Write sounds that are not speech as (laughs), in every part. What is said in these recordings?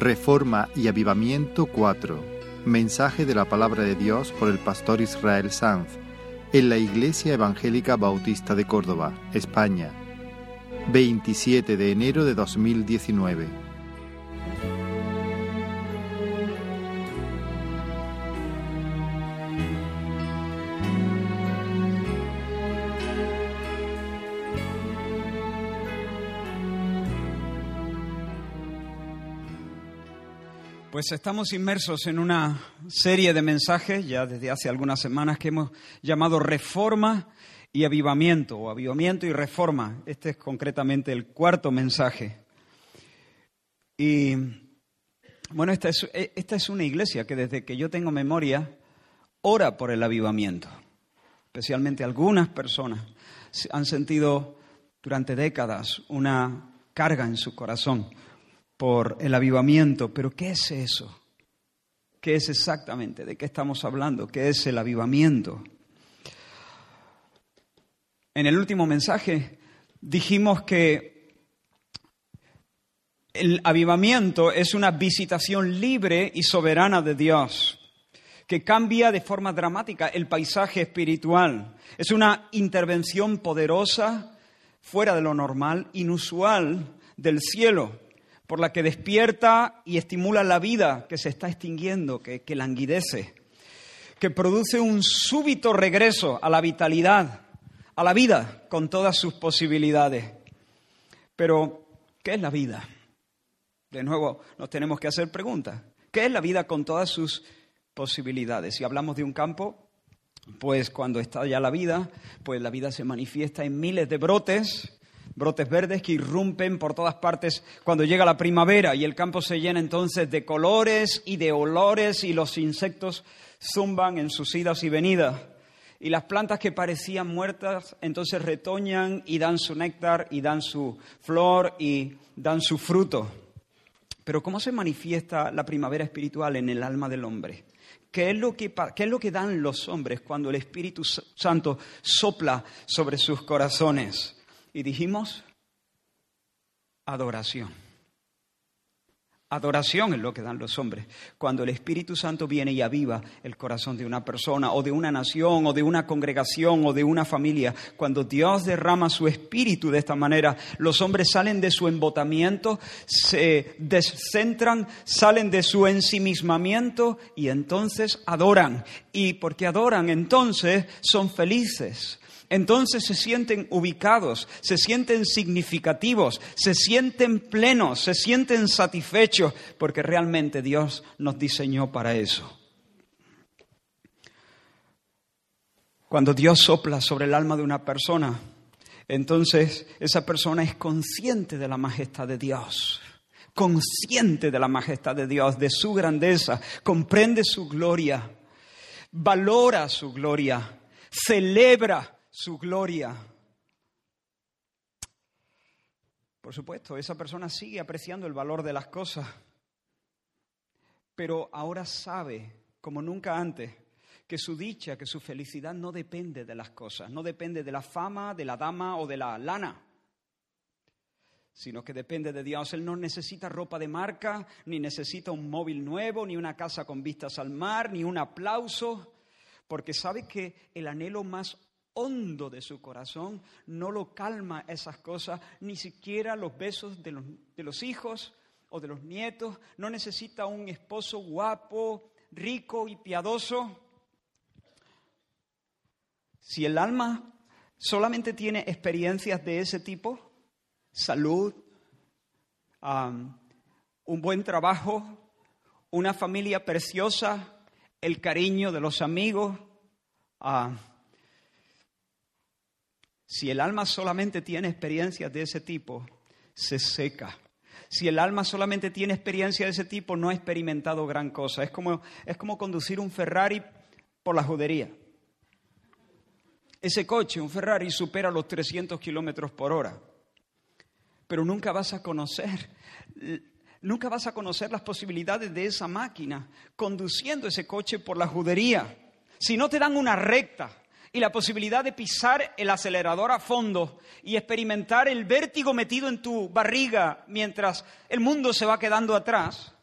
Reforma y Avivamiento 4. Mensaje de la palabra de Dios por el pastor Israel Sanz en la Iglesia Evangélica Bautista de Córdoba, España. 27 de enero de 2019. Pues estamos inmersos en una serie de mensajes ya desde hace algunas semanas que hemos llamado Reforma y Avivamiento, o Avivamiento y Reforma. Este es concretamente el cuarto mensaje. Y bueno, esta es, esta es una iglesia que desde que yo tengo memoria ora por el avivamiento. Especialmente algunas personas han sentido durante décadas una carga en su corazón por el avivamiento. Pero ¿qué es eso? ¿Qué es exactamente? ¿De qué estamos hablando? ¿Qué es el avivamiento? En el último mensaje dijimos que el avivamiento es una visitación libre y soberana de Dios, que cambia de forma dramática el paisaje espiritual. Es una intervención poderosa, fuera de lo normal, inusual del cielo por la que despierta y estimula la vida que se está extinguiendo, que, languidece, que produce un súbito regreso a la vitalidad, a la vida con todas sus posibilidades. Pero, ¿qué es la vida? De nuevo, nos tenemos que hacer preguntas. ¿Qué es la vida con todas sus posibilidades? Si hablamos de un campo, pues cuando está ya la vida, pues la vida se manifiesta en miles de brotes, brotes verdes que irrumpen por todas partes cuando llega la primavera y el campo se llena entonces de colores y de olores y los insectos zumban en sus idas y venidas. Y las plantas que parecían muertas entonces retoñan y dan su néctar y dan su flor y dan su fruto. Pero ¿cómo se manifiesta la primavera espiritual en el alma del hombre? ¿Qué es, lo que, ¿Qué es lo que dan los hombres cuando el Espíritu Santo sopla sobre sus corazones? Y dijimos, adoración. Adoración es lo que dan los hombres. Cuando el Espíritu Santo viene y aviva el corazón de una persona o de una nación o de una congregación o de una familia, cuando Dios derrama su espíritu de esta manera, los hombres salen de su embotamiento, se descentran, salen de su ensimismamiento y entonces adoran. Y porque adoran, entonces son felices entonces se sienten ubicados, se sienten significativos, se sienten plenos, se sienten satisfechos, porque realmente Dios nos diseñó para eso. Cuando Dios sopla sobre el alma de una persona, entonces esa persona es consciente de la majestad de Dios, consciente de la majestad de Dios, de su grandeza, comprende su gloria, valora su gloria, celebra su gloria. Por supuesto, esa persona sigue apreciando el valor de las cosas, pero ahora sabe, como nunca antes, que su dicha, que su felicidad no depende de las cosas, no depende de la fama, de la dama o de la lana, sino que depende de Dios. Él no necesita ropa de marca, ni necesita un móvil nuevo, ni una casa con vistas al mar, ni un aplauso, porque sabe que el anhelo más hondo de su corazón no lo calma esas cosas, ni siquiera los besos de los, de los hijos o de los nietos, no necesita un esposo guapo, rico y piadoso. Si el alma solamente tiene experiencias de ese tipo, salud, un buen trabajo, una familia preciosa, el cariño de los amigos, si el alma solamente tiene experiencias de ese tipo, se seca. Si el alma solamente tiene experiencia de ese tipo, no ha experimentado gran cosa. Es como, es como conducir un Ferrari por la judería. Ese coche, un Ferrari, supera los 300 kilómetros por hora. Pero nunca vas a conocer, nunca vas a conocer las posibilidades de esa máquina conduciendo ese coche por la judería. Si no te dan una recta, y la posibilidad de pisar el acelerador a fondo y experimentar el vértigo metido en tu barriga mientras el mundo se va quedando atrás,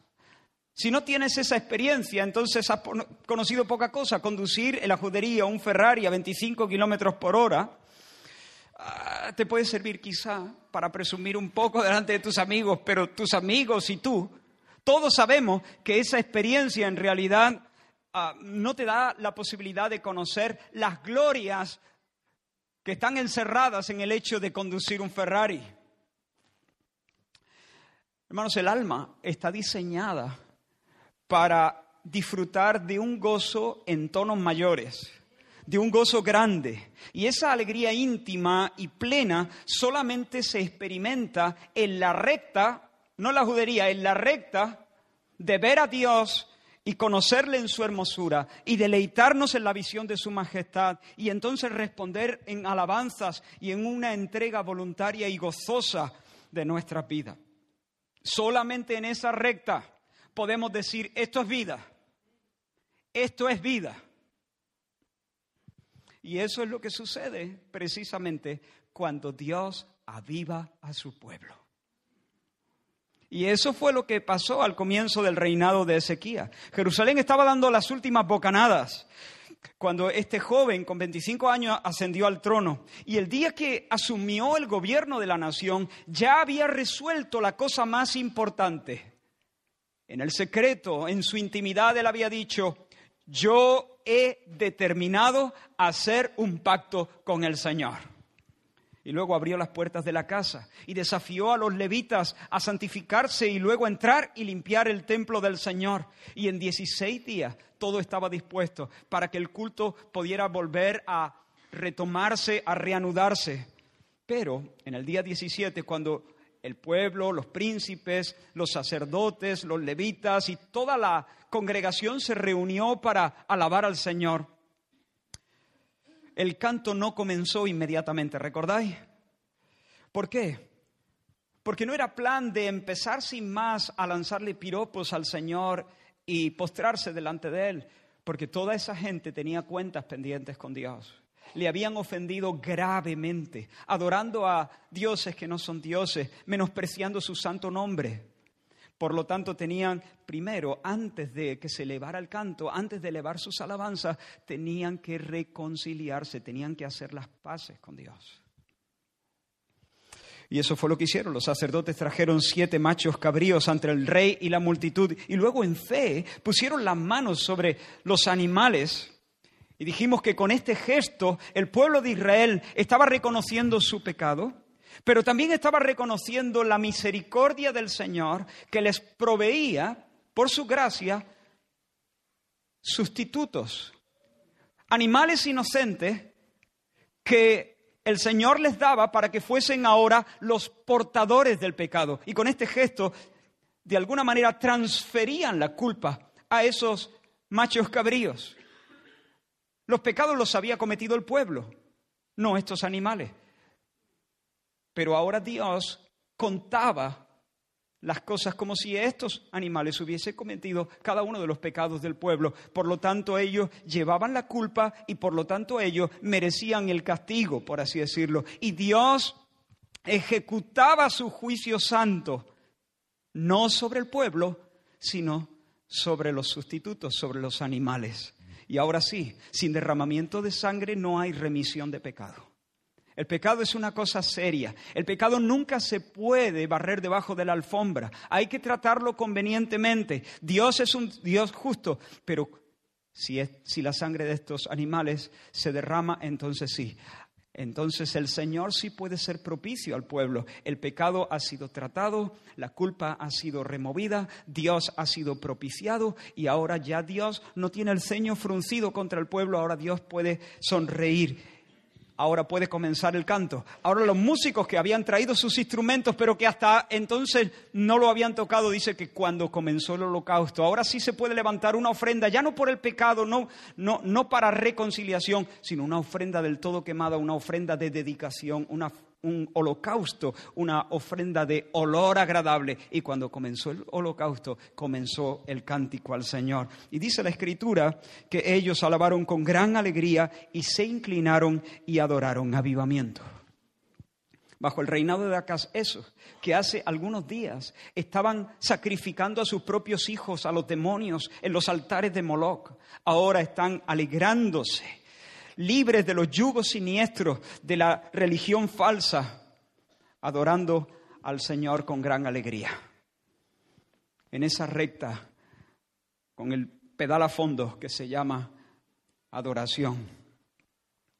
Si no tienes esa experiencia, entonces has conocido poca cosa. Conducir en la judería un Ferrari a 25 kilómetros por hora ah, te puede servir quizá para presumir un poco delante de tus amigos, pero tus amigos y tú, todos sabemos que esa experiencia en realidad ah, no te da la posibilidad de conocer las glorias que están encerradas en el hecho de conducir un Ferrari. Hermanos, el alma está diseñada para disfrutar de un gozo en tonos mayores, de un gozo grande. Y esa alegría íntima y plena solamente se experimenta en la recta, no la judería, en la recta de ver a Dios y conocerle en su hermosura y deleitarnos en la visión de su majestad y entonces responder en alabanzas y en una entrega voluntaria y gozosa de nuestra vida. Solamente en esa recta podemos decir, esto es vida, esto es vida. Y eso es lo que sucede precisamente cuando Dios aviva a su pueblo. Y eso fue lo que pasó al comienzo del reinado de Ezequías. Jerusalén estaba dando las últimas bocanadas cuando este joven con 25 años ascendió al trono. Y el día que asumió el gobierno de la nación, ya había resuelto la cosa más importante. En el secreto, en su intimidad, él había dicho, yo he determinado hacer un pacto con el Señor. Y luego abrió las puertas de la casa y desafió a los levitas a santificarse y luego entrar y limpiar el templo del Señor. Y en 16 días todo estaba dispuesto para que el culto pudiera volver a retomarse, a reanudarse. Pero en el día 17, cuando el pueblo, los príncipes, los sacerdotes, los levitas y toda la congregación se reunió para alabar al Señor. El canto no comenzó inmediatamente, ¿recordáis? ¿Por qué? Porque no era plan de empezar sin más a lanzarle piropos al Señor y postrarse delante de Él, porque toda esa gente tenía cuentas pendientes con Dios le habían ofendido gravemente, adorando a dioses que no son dioses, menospreciando su santo nombre. Por lo tanto, tenían primero, antes de que se elevara el canto, antes de elevar sus alabanzas, tenían que reconciliarse, tenían que hacer las paces con Dios. Y eso fue lo que hicieron. Los sacerdotes trajeron siete machos cabríos ante el rey y la multitud y luego en fe pusieron las manos sobre los animales y dijimos que con este gesto el pueblo de Israel estaba reconociendo su pecado, pero también estaba reconociendo la misericordia del Señor que les proveía, por su gracia, sustitutos, animales inocentes que el Señor les daba para que fuesen ahora los portadores del pecado. Y con este gesto, de alguna manera, transferían la culpa a esos machos cabríos. Los pecados los había cometido el pueblo, no estos animales. Pero ahora Dios contaba las cosas como si estos animales hubiesen cometido cada uno de los pecados del pueblo. Por lo tanto, ellos llevaban la culpa y por lo tanto ellos merecían el castigo, por así decirlo. Y Dios ejecutaba su juicio santo, no sobre el pueblo, sino sobre los sustitutos, sobre los animales. Y ahora sí, sin derramamiento de sangre no hay remisión de pecado. El pecado es una cosa seria. El pecado nunca se puede barrer debajo de la alfombra. Hay que tratarlo convenientemente. Dios es un Dios justo, pero si, si la sangre de estos animales se derrama, entonces sí. Entonces el Señor sí puede ser propicio al pueblo. El pecado ha sido tratado, la culpa ha sido removida, Dios ha sido propiciado y ahora ya Dios no tiene el ceño fruncido contra el pueblo, ahora Dios puede sonreír ahora puede comenzar el canto. Ahora los músicos que habían traído sus instrumentos, pero que hasta entonces no lo habían tocado, dice que cuando comenzó el holocausto, ahora sí se puede levantar una ofrenda, ya no por el pecado, no, no, no para reconciliación, sino una ofrenda del todo quemada, una ofrenda de dedicación, una un holocausto, una ofrenda de olor agradable. Y cuando comenzó el holocausto, comenzó el cántico al Señor. Y dice la Escritura que ellos alabaron con gran alegría y se inclinaron y adoraron avivamiento. bajo el reinado de Acaz, esos que hace algunos días estaban sacrificando a sus propios hijos a los demonios en los altares de Moloch, ahora están alegrándose, libres de los yugos siniestros de la religión falsa, adorando al Señor con gran alegría. En esa recta, con el pedal a fondo que se llama adoración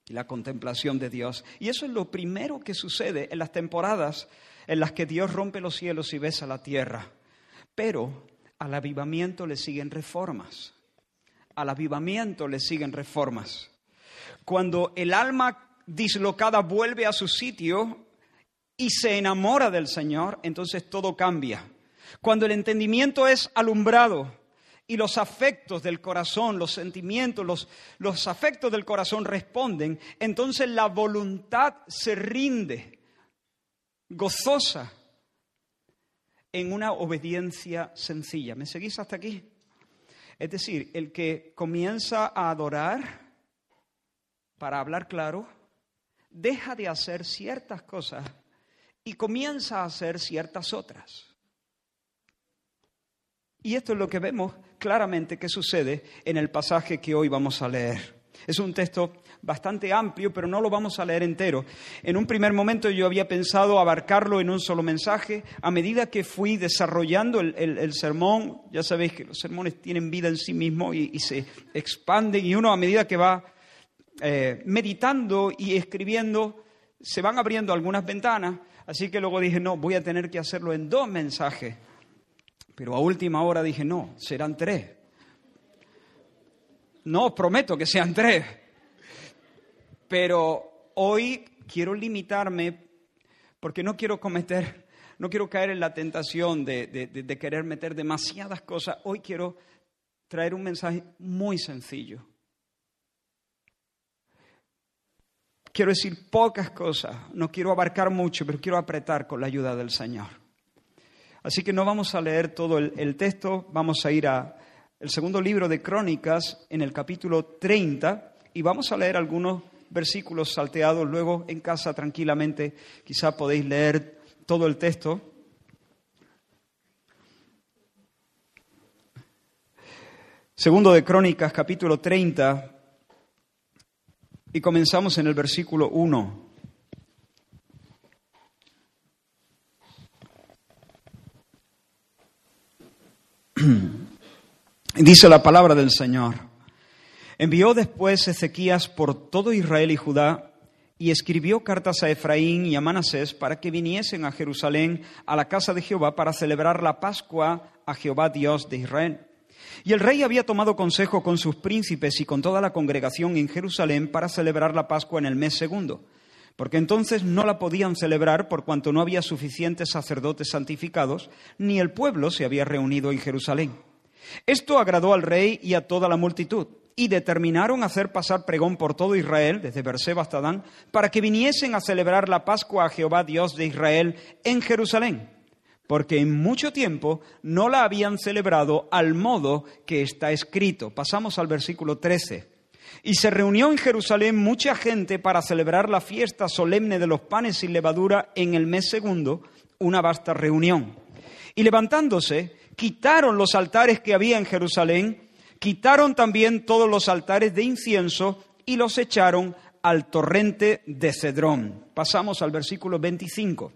y la contemplación de Dios. Y eso es lo primero que sucede en las temporadas en las que Dios rompe los cielos y besa la tierra. Pero al avivamiento le siguen reformas. Al avivamiento le siguen reformas. Cuando el alma dislocada vuelve a su sitio y se enamora del Señor, entonces todo cambia. Cuando el entendimiento es alumbrado, y los afectos del corazón, los sentimientos, los, los afectos del corazón responden, entonces la voluntad se rinde, gozosa, en una obediencia sencilla. ¿Me seguís hasta aquí? Es decir, el que comienza a adorar, para hablar claro, deja de hacer ciertas cosas y comienza a hacer ciertas otras. Y esto es lo que vemos claramente que sucede en el pasaje que hoy vamos a leer. Es un texto bastante amplio, pero no lo vamos a leer entero. En un primer momento yo había pensado abarcarlo en un solo mensaje. A medida que fui desarrollando el, sermón, ya sabéis que los sermones tienen vida en sí mismos y, se expanden y uno a medida que va eh, meditando y escribiendo, se van abriendo algunas ventanas. Así que luego dije, no, voy a tener que hacerlo en dos mensajes pero a última hora dije, no, serán tres. No prometo que sean tres. Pero hoy quiero limitarme porque no quiero cometer, no quiero caer en la tentación de, de querer meter demasiadas cosas. Hoy quiero traer un mensaje muy sencillo. Quiero decir pocas cosas, no quiero abarcar mucho, pero quiero apretar con la ayuda del Señor. Así que no vamos a leer todo el, texto, vamos a ir al segundo libro de Crónicas en el capítulo 30 y vamos a leer algunos versículos salteados luego en casa tranquilamente. Quizá podéis leer todo el texto. Segundo de Crónicas, capítulo 30, y comenzamos en el versículo 1. (clears throat) Dice la palabra del Señor. Envió después Ezequías por todo Israel y Judá y escribió cartas a Efraín y a Manasés para que viniesen a Jerusalén, a la casa de Jehová, para celebrar la Pascua a Jehová Dios de Israel. Y el rey había tomado consejo con sus príncipes y con toda la congregación en Jerusalén para celebrar la Pascua en el mes segundo porque entonces no la podían celebrar por cuanto no había suficientes sacerdotes santificados, ni el pueblo se había reunido en Jerusalén. Esto agradó al rey y a toda la multitud, y determinaron hacer pasar pregón por todo Israel, desde Berseba hasta Dan, para que viniesen a celebrar la Pascua a Jehová Dios de Israel en Jerusalén, porque en mucho tiempo no la habían celebrado al modo que está escrito. Pasamos al versículo 13. Y se reunió en Jerusalén mucha gente para celebrar la fiesta solemne de los panes sin levadura en el mes segundo, una vasta reunión. Y levantándose, quitaron los altares que había en Jerusalén, quitaron también todos los altares de incienso y los echaron al torrente de Cedrón. Pasamos al versículo 25.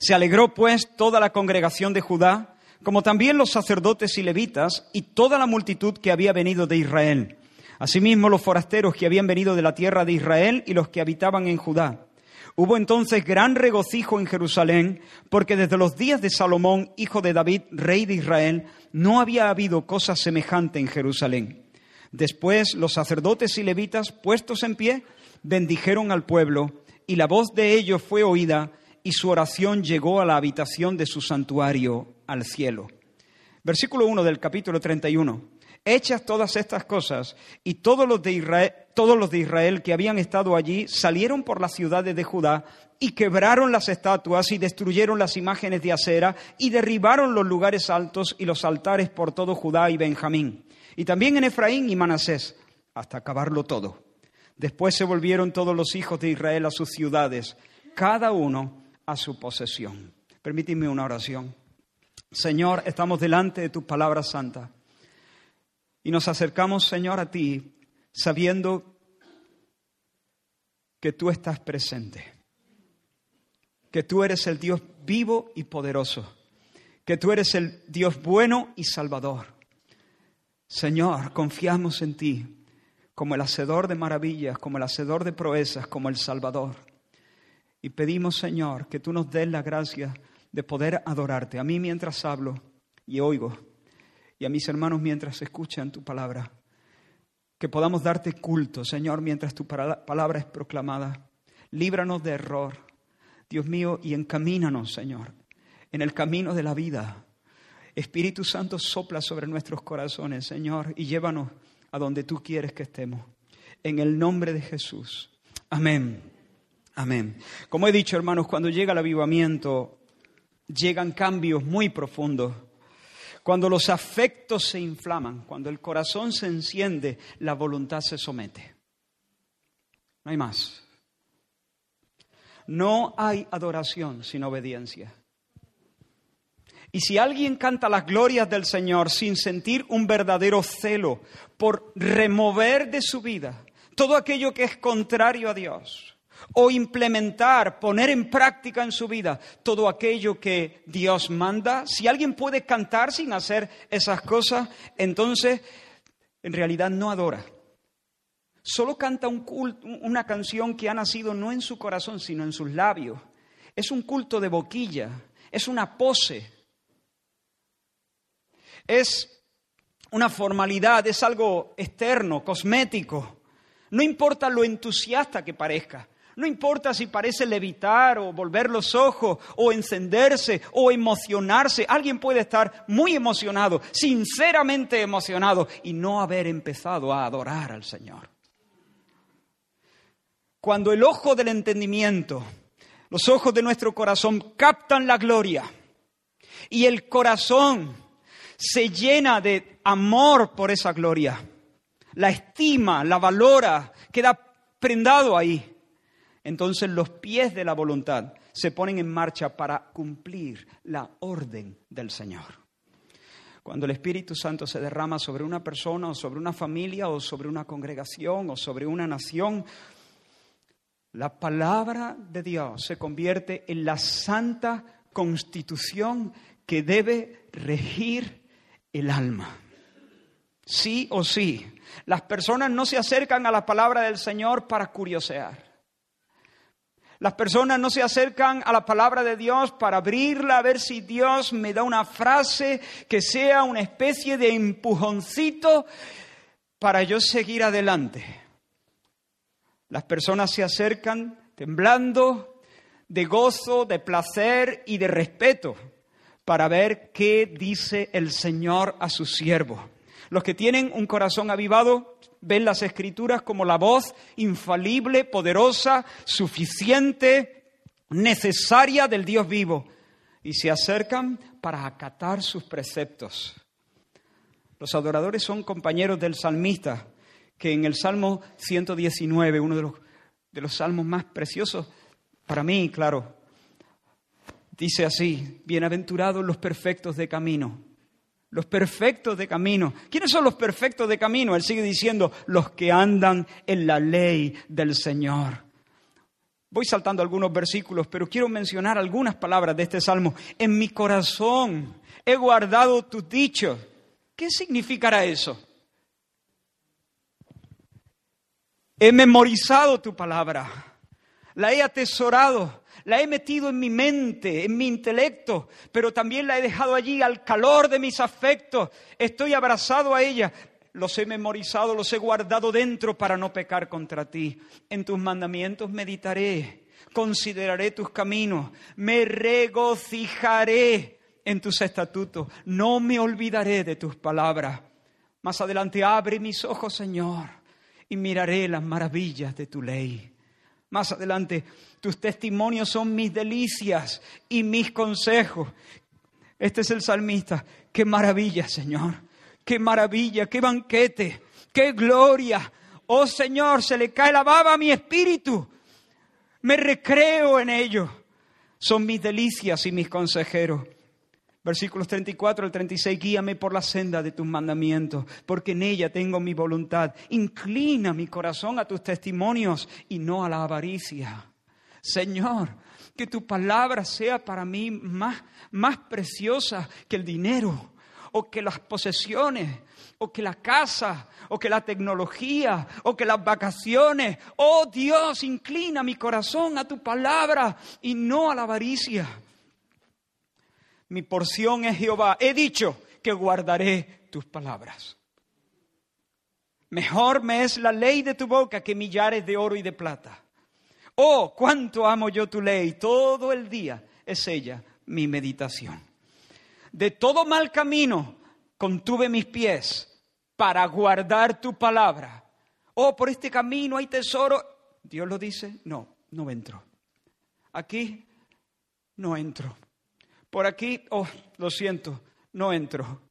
Se alegró pues toda la congregación de Judá, como también los sacerdotes y levitas y toda la multitud que había venido de Israel Asimismo, los forasteros que habían venido de la tierra de Israel y los que habitaban en Judá. Hubo entonces gran regocijo en Jerusalén, porque desde los días de Salomón, hijo de David, rey de Israel, no había habido cosa semejante en Jerusalén. Después los sacerdotes y levitas, puestos en pie, bendijeron al pueblo, y la voz de ellos fue oída, y su oración llegó a la habitación de su santuario, al cielo. Versículo 1 del capítulo 31. Hechas todas estas cosas, y todos los, de Israel, todos los de Israel que habían estado allí salieron por las ciudades de Judá y quebraron las estatuas y destruyeron las imágenes de acera y derribaron los lugares altos y los altares por todo Judá y Benjamín, y también en Efraín y Manasés, hasta acabarlo todo. Después se volvieron todos los hijos de Israel a sus ciudades, cada uno a su posesión. Permíteme una oración. Señor, estamos delante de tu palabra santa y nos acercamos, Señor, a ti sabiendo que tú estás presente, que tú eres el Dios vivo y poderoso, que tú eres el Dios bueno y salvador. Señor, confiamos en ti como el hacedor de maravillas, como el hacedor de proezas, como el Salvador. Y pedimos, Señor, que tú nos des la gracia de poder adorarte, a mí mientras hablo y oigo, y a mis hermanos mientras escuchan tu palabra. Que podamos darte culto, Señor, mientras tu palabra es proclamada. Líbranos de error, Dios mío, y encamínanos, Señor, en el camino de la vida. Espíritu Santo sopla sobre nuestros corazones, Señor, y llévanos a donde tú quieres que estemos. En el nombre de Jesús. Amén. Amén. Como he dicho, hermanos, cuando llega el avivamiento, llegan cambios muy profundos. Cuando los afectos se inflaman, cuando el corazón se enciende, la voluntad se somete. No hay más. No hay adoración sin obediencia. Y si alguien canta las glorias del Señor sin sentir un verdadero celo por remover de su vida todo aquello que es contrario a Dios, o implementar, poner en práctica en su vida todo aquello que Dios manda, si alguien puede cantar sin hacer esas cosas, entonces en realidad no adora. Solo canta un una canción que ha nacido no en su corazón, sino en sus labios. Es un culto de boquilla, es una pose, es una formalidad, es algo externo, cosmético. No importa lo entusiasta que parezca, no importa si parece levitar o volver los ojos o encenderse o emocionarse. Alguien puede estar muy emocionado, sinceramente emocionado y no haber empezado a adorar al Señor. Cuando el ojo del entendimiento, los ojos de nuestro corazón captan la gloria y el corazón se llena de amor por esa gloria, la estima, la valora, queda prendado ahí. Entonces los pies de la voluntad se ponen en marcha para cumplir la orden del Señor. Cuando el Espíritu Santo se derrama sobre una persona o sobre una familia o sobre una congregación o sobre una nación, la palabra de Dios se convierte en la santa constitución que debe regir el alma. Sí o sí. Las personas no se acercan a la palabra del Señor para curiosear. Las personas no se acercan a la palabra de Dios para abrirla a ver si Dios me da una frase que sea una especie de empujoncito para yo seguir adelante. Las personas se acercan temblando de gozo, de placer y de respeto para ver qué dice el Señor a sus siervos. Los que tienen un corazón avivado ven las escrituras como la voz infalible, poderosa, suficiente, necesaria del Dios vivo y se acercan para acatar sus preceptos. Los adoradores son compañeros del salmista, que en el Salmo 119, uno de los, de los salmos más preciosos, para mí, claro, Dice así, bienaventurados los perfectos de camino. Los perfectos de camino. ¿Quiénes son los perfectos de camino? Él sigue diciendo, los que andan en la ley del Señor. Voy saltando algunos versículos, pero quiero mencionar algunas palabras de este salmo. En mi corazón he guardado tus dichos. ¿Qué significará eso? He memorizado tu palabra, la he atesorado la he metido en mi mente, en mi intelecto, pero también la he dejado allí al calor de mis afectos. Estoy abrazado a ella. Los he memorizado, los he guardado dentro para no pecar contra ti. En tus mandamientos meditaré, consideraré tus caminos, me regocijaré en tus estatutos, no me olvidaré de tus palabras. Más adelante abre mis ojos, Señor, y miraré las maravillas de tu ley. Más adelante, tus testimonios son mis delicias y mis consejos. Este es el salmista. Qué maravilla, Señor. Qué maravilla, qué banquete, qué gloria. Oh Señor, se le cae la baba a mi espíritu. Me recreo en ello. Son mis delicias y mis consejeros. Versículos 34 al 36, guíame por la senda de tus mandamientos, porque en ella tengo mi voluntad. Inclina mi corazón a tus testimonios y no a la avaricia. Señor, que tu palabra sea para mí más, más preciosa que el dinero o que las posesiones o que la casa, o que la tecnología, o que las vacaciones. Oh Dios, inclina mi corazón a tu palabra y no a la avaricia. Mi porción es Jehová. He dicho que guardaré tus palabras. Mejor me es la ley de tu boca que millares de oro y de plata. Oh, cuánto amo yo tu ley. Todo el día es ella mi meditación. De todo mal camino contuve mis pies para guardar tu palabra. Oh, por este camino hay tesoro. Dios lo dice, no, no entro. Aquí no entro. Por aquí, oh, lo siento, no entro.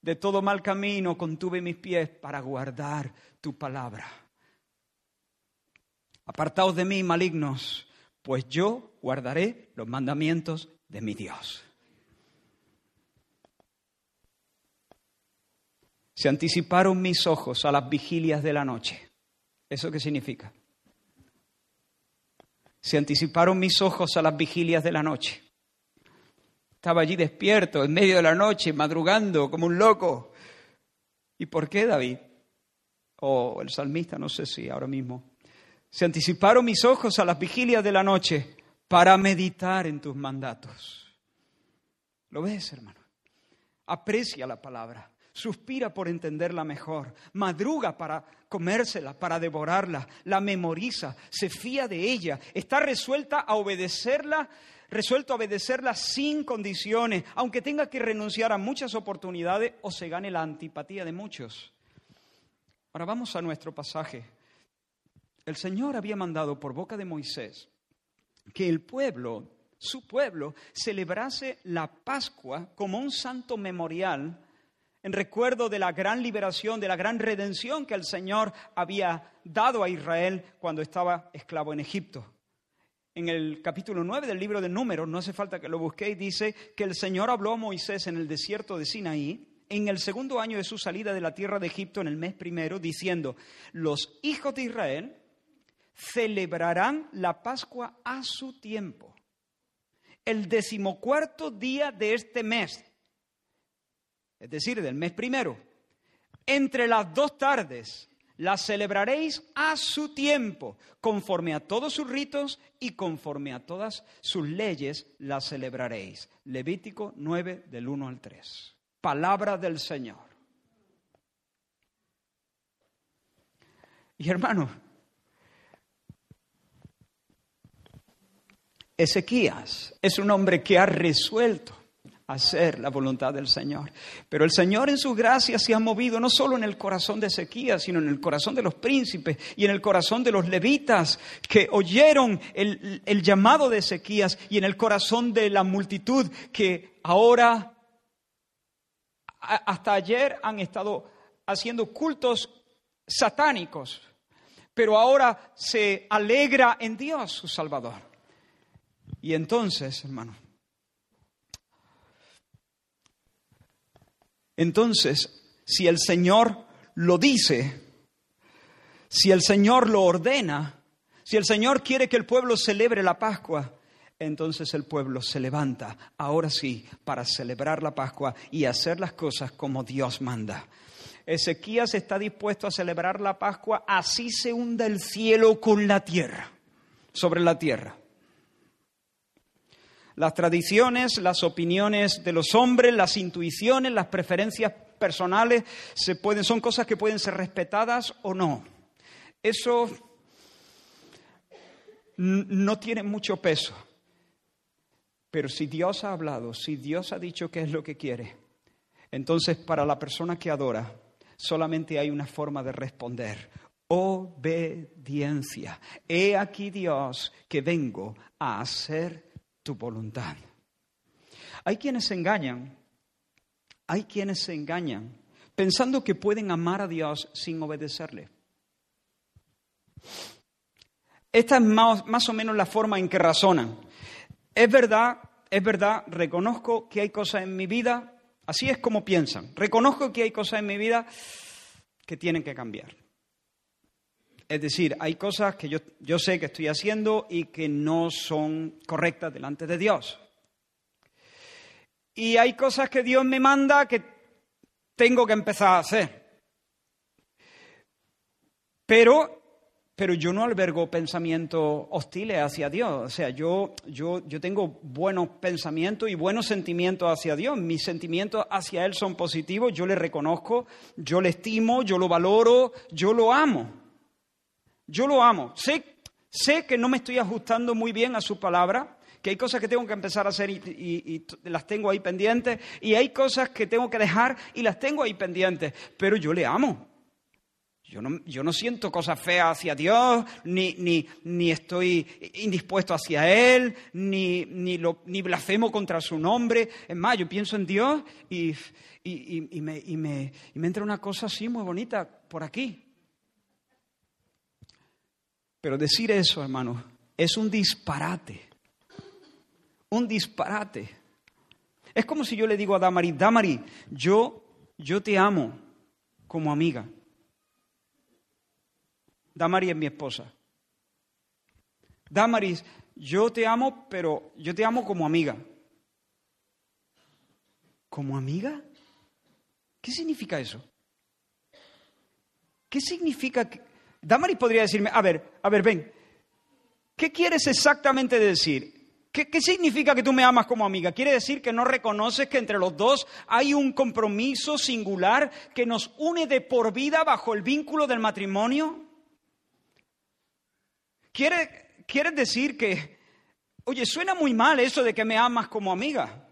De todo mal camino contuve mis pies para guardar tu palabra. Apartaos de mí, malignos, pues yo guardaré los mandamientos de mi Dios. Se anticiparon mis ojos a las vigilias de la noche. ¿Eso qué significa? Se anticiparon mis ojos a las vigilias de la noche. Estaba allí despierto en medio de la noche, madrugando como un loco. ¿Y por qué David? O el salmista, no sé si ahora mismo. Se anticiparon mis ojos a las vigilias de la noche para meditar en tus mandatos. ¿Lo ves, hermano? Aprecia la palabra suspira por entenderla mejor, madruga para comérsela, para devorarla, la memoriza, se fía de ella, está resuelta a obedecerla, resuelto a obedecerla sin condiciones, aunque tenga que renunciar a muchas oportunidades o se gane la antipatía de muchos. Ahora vamos a nuestro pasaje. El Señor había mandado por boca de Moisés que el pueblo, su pueblo, celebrase la Pascua como un santo memorial en recuerdo de la gran liberación, de la gran redención que el Señor había dado a Israel cuando estaba esclavo en Egipto. En el capítulo 9 del libro de Números, no hace falta que lo busquéis, dice que el Señor habló a Moisés en el desierto de Sinaí, en el segundo año de su salida de la tierra de Egipto, en el mes primero, diciendo, los hijos de Israel celebrarán la Pascua a su tiempo, el decimocuarto día de este mes, es decir, del mes primero, entre las dos tardes, la celebraréis a su tiempo, conforme a todos sus ritos y conforme a todas sus leyes la celebraréis. Levítico 9 del 1 al 3. Palabra del Señor. Y hermano, Ezequías es un hombre que ha resuelto hacer la voluntad del Señor. Pero el Señor en su gracia se ha movido no solo en el corazón de Ezequías, sino en el corazón de los príncipes y en el corazón de los levitas que oyeron el, el llamado de Ezequías y en el corazón de la multitud que ahora, hasta ayer, han estado haciendo cultos satánicos, pero ahora se alegra en Dios su Salvador. Y entonces, hermano, Entonces, si el Señor lo dice, si el Señor lo ordena, si el Señor quiere que el pueblo celebre la Pascua, entonces el pueblo se levanta, ahora sí, para celebrar la Pascua y hacer las cosas como Dios manda. Ezequías está dispuesto a celebrar la Pascua, así se hunda el cielo con la tierra, sobre la tierra. Las tradiciones, las opiniones de los hombres, las intuiciones, las preferencias personales son cosas que pueden ser respetadas o no. Eso no tiene mucho peso. Pero si Dios ha hablado, si Dios ha dicho qué es lo que quiere, entonces para la persona que adora solamente hay una forma de responder. Obediencia. He aquí Dios que vengo a hacer voluntad. Hay quienes se engañan, hay quienes se engañan pensando que pueden amar a Dios sin obedecerle. Esta es más, más o menos la forma en que razonan. Es verdad, es verdad, reconozco que hay cosas en mi vida, así es como piensan, reconozco que hay cosas en mi vida que tienen que cambiar. Es decir, hay cosas que yo, yo sé que estoy haciendo y que no son correctas delante de Dios. Y hay cosas que Dios me manda que tengo que empezar a hacer. Pero, pero yo no albergo pensamientos hostiles hacia Dios. O sea, yo, yo, yo tengo buenos pensamientos y buenos sentimientos hacia Dios. Mis sentimientos hacia Él son positivos. Yo le reconozco, yo le estimo, yo lo valoro, yo lo amo. Yo lo amo. Sé, sé que no me estoy ajustando muy bien a su palabra, que hay cosas que tengo que empezar a hacer y, las tengo ahí pendientes, y hay cosas que tengo que dejar y las tengo ahí pendientes, pero yo le amo. Yo no, yo no siento cosas feas hacia Dios, ni, ni, ni estoy indispuesto hacia Él, ni, ni, lo, ni blasfemo contra su nombre. Es más, yo pienso en Dios y, y, me, me, y me entra una cosa así muy bonita por aquí. Pero decir eso, hermano, es un disparate. Un disparate. Es como si yo le digo a Damari, Damari, yo, yo te amo como amiga. Damari es mi esposa. Damaris, yo te amo, pero yo te amo como amiga. ¿Como amiga? ¿Qué significa eso? ¿Qué significa que, Damaris podría decirme, a ver, a ver, ven, ¿qué quieres exactamente decir? ¿Qué, ¿Qué, significa que tú me amas como amiga? ¿Quiere decir que no reconoces que entre los dos hay un compromiso singular que nos une de por vida bajo el vínculo del matrimonio? ¿Quiere, ¿Quieres decir que, oye, suena muy mal eso de que me amas como amiga?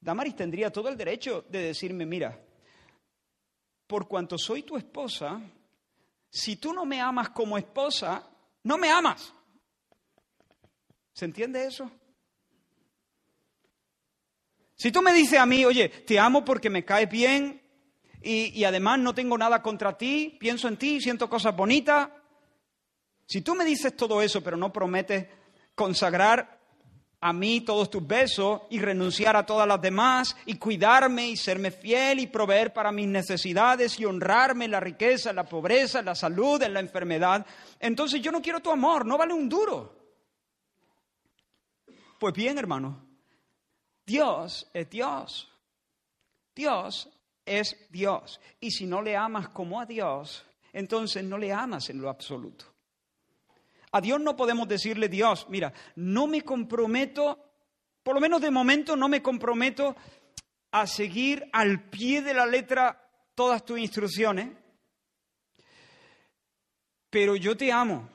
Damaris tendría todo el derecho de decirme, mira, por cuanto soy tu esposa, si tú no me amas como esposa, no me amas. ¿Se entiende eso? Si tú me dices a mí, oye, te amo porque me caes bien y, además no tengo nada contra ti, pienso en ti, siento cosas bonitas. Si tú me dices todo eso, pero no prometes consagrar a mí todos tus besos y renunciar a todas las demás y cuidarme y serme fiel y proveer para mis necesidades y honrarme en la riqueza, la pobreza, la salud, en la enfermedad, entonces yo no quiero tu amor, no vale un duro. Pues bien, hermano, Dios es Dios. Dios es Dios. Y si no le amas como a Dios, entonces no le amas en lo absoluto. A Dios no podemos decirle, Dios, mira, no me comprometo, por lo menos de momento no me comprometo a seguir al pie de la letra todas tus instrucciones, pero yo te amo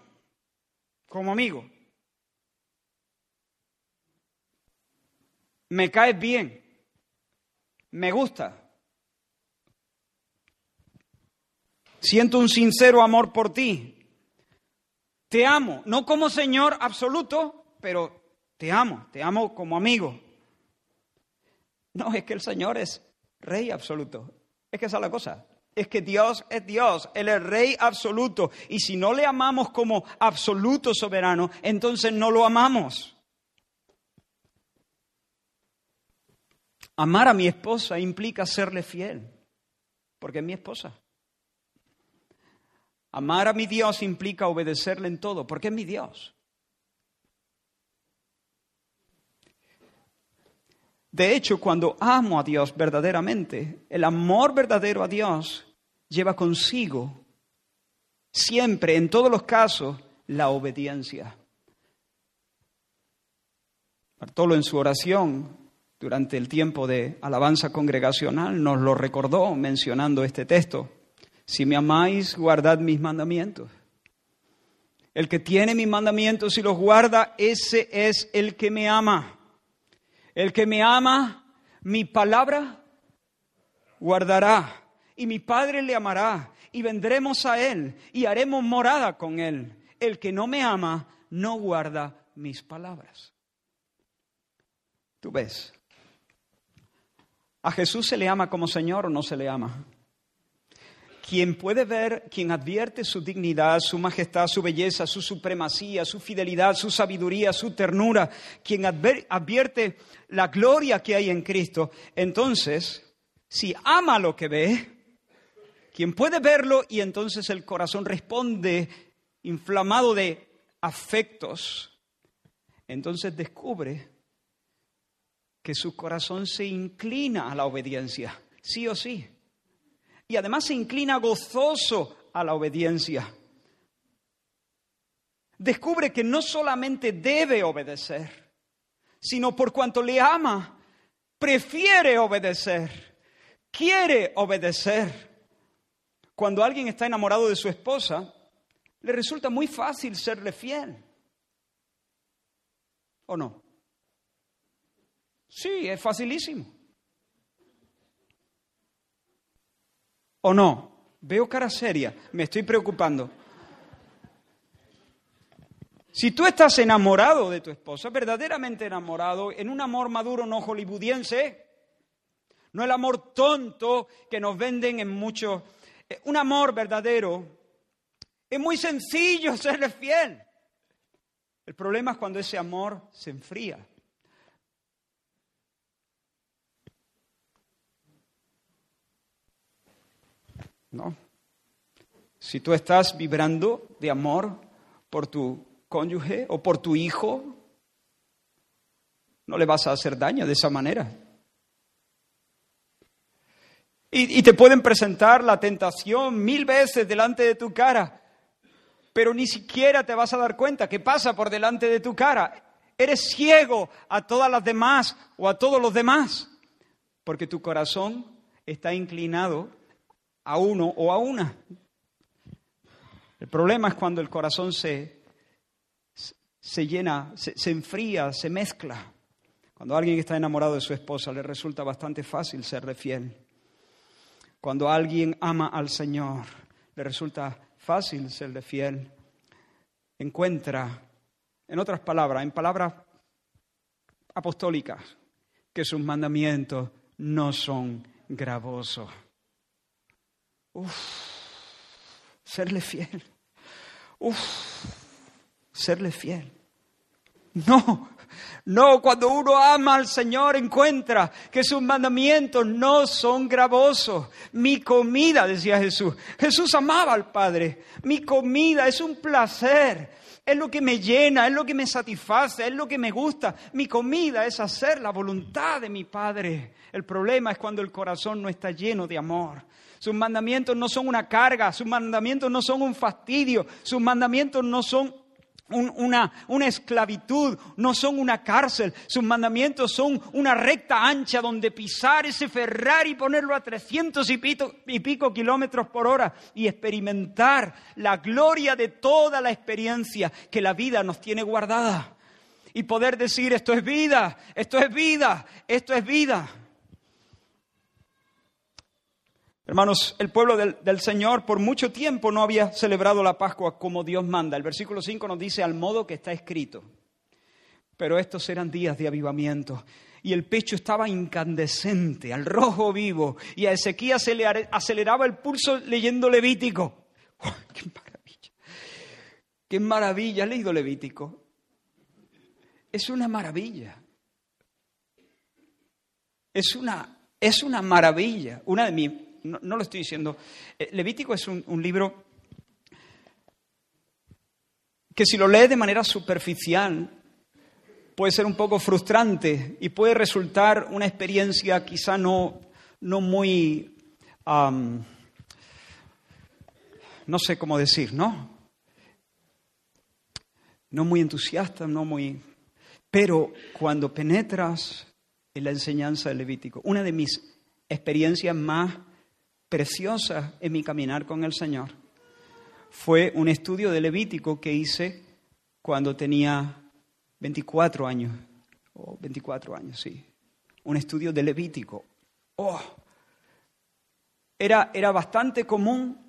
como amigo. Me caes bien, me gusta. Siento un sincero amor por ti, te amo, no como Señor absoluto, pero te amo, te amo como amigo. No, es que el Señor es Rey absoluto. Es que esa es la cosa. Es que Dios es Dios, Él es Rey absoluto. Y si no le amamos como absoluto soberano, entonces no lo amamos. Amar a mi esposa implica serle fiel, porque es mi esposa. Amar a mi Dios implica obedecerle en todo, porque es mi Dios. De hecho, cuando amo a Dios verdaderamente, el amor verdadero a Dios lleva consigo siempre, en todos los casos, la obediencia. Bartolo en su oración durante el tiempo de alabanza congregacional nos lo recordó mencionando este texto. Si me amáis, guardad mis mandamientos. El que tiene mis mandamientos y los guarda, ese es el que me ama. El que me ama, mi palabra guardará. Y mi Padre le amará. Y vendremos a Él y haremos morada con Él. El que no me ama, no guarda mis palabras. Tú ves. ¿A Jesús se le ama como Señor o no se le ama? Quien puede ver, quien advierte su dignidad, su majestad, su belleza, su supremacía, su fidelidad, su sabiduría, su ternura, quien advierte la gloria que hay en Cristo, entonces, si ama lo que ve, quien puede verlo y entonces el corazón responde inflamado de afectos, entonces descubre que su corazón se inclina a la obediencia, sí o sí. Y además se inclina gozoso a la obediencia. Descubre que no solamente debe obedecer, sino por cuanto le ama, prefiere obedecer, quiere obedecer. Cuando alguien está enamorado de su esposa, le resulta muy fácil serle fiel. ¿O no? Sí, es facilísimo. ¿O no? Veo cara seria, me estoy preocupando. Si tú estás enamorado de tu esposa, verdaderamente enamorado, en un amor maduro no hollywoodiense, no el amor tonto que nos venden en muchos, eh, un amor verdadero, es muy sencillo (laughs) serle fiel. El problema es cuando ese amor se enfría. ¿No? Si tú estás vibrando de amor por tu cónyuge o por tu hijo, no le vas a hacer daño de esa manera. Y, y, te pueden presentar la tentación mil veces delante de tu cara, pero ni siquiera te vas a dar cuenta que pasa por delante de tu cara. Eres ciego a todas las demás o a todos los demás, porque tu corazón está inclinado a uno o a una. El problema es cuando el corazón se, se llena, se, se enfría, se mezcla. Cuando alguien está enamorado de su esposa le resulta bastante fácil serle fiel. Cuando alguien ama al Señor le resulta fácil serle fiel. Encuentra, en otras palabras, en palabras apostólicas, que sus mandamientos no son gravosos. Uf, serle fiel. Uf, serle fiel. No, no, cuando uno ama al Señor encuentra que sus mandamientos no son gravosos. Mi comida, decía Jesús. Jesús amaba al Padre. Mi comida es un placer. Es lo que me llena, es lo que me satisface, es lo que me gusta. Mi comida es hacer la voluntad de mi Padre. El problema es cuando el corazón no está lleno de amor. Sus mandamientos no son una carga, sus mandamientos no son un fastidio, sus mandamientos no son una, esclavitud, no son una cárcel. Sus mandamientos son una recta ancha donde pisar ese Ferrari y ponerlo a 300 y y pico kilómetros por hora y experimentar la gloria de toda la experiencia que la vida nos tiene guardada. Y poder decir, esto es vida, esto es vida, esto es vida. Hermanos, el pueblo del, Señor por mucho tiempo no había celebrado la Pascua como Dios manda. El versículo 5 nos dice al modo que está escrito. Pero estos eran días de avivamiento y el pecho estaba incandescente, al rojo vivo, y a Ezequías se le aceleraba el pulso leyendo Levítico. (laughs) ¡Qué maravilla! ¡Qué maravilla! ¿Has leído Levítico? Es una maravilla. Es una, es una maravilla. Una de mis no, lo estoy diciendo. Eh, Levítico es un, libro que si lo lees de manera superficial puede ser un poco frustrante y puede resultar una experiencia quizá no, no muy, no sé cómo decir, ¿no? No muy entusiasta, no muy... Pero cuando penetras en la enseñanza del Levítico, una de mis experiencias más preciosa en mi caminar con el Señor fue un estudio de Levítico que hice cuando tenía 24 años, o 24 años, sí. Un estudio de Levítico. Oh, era, era bastante común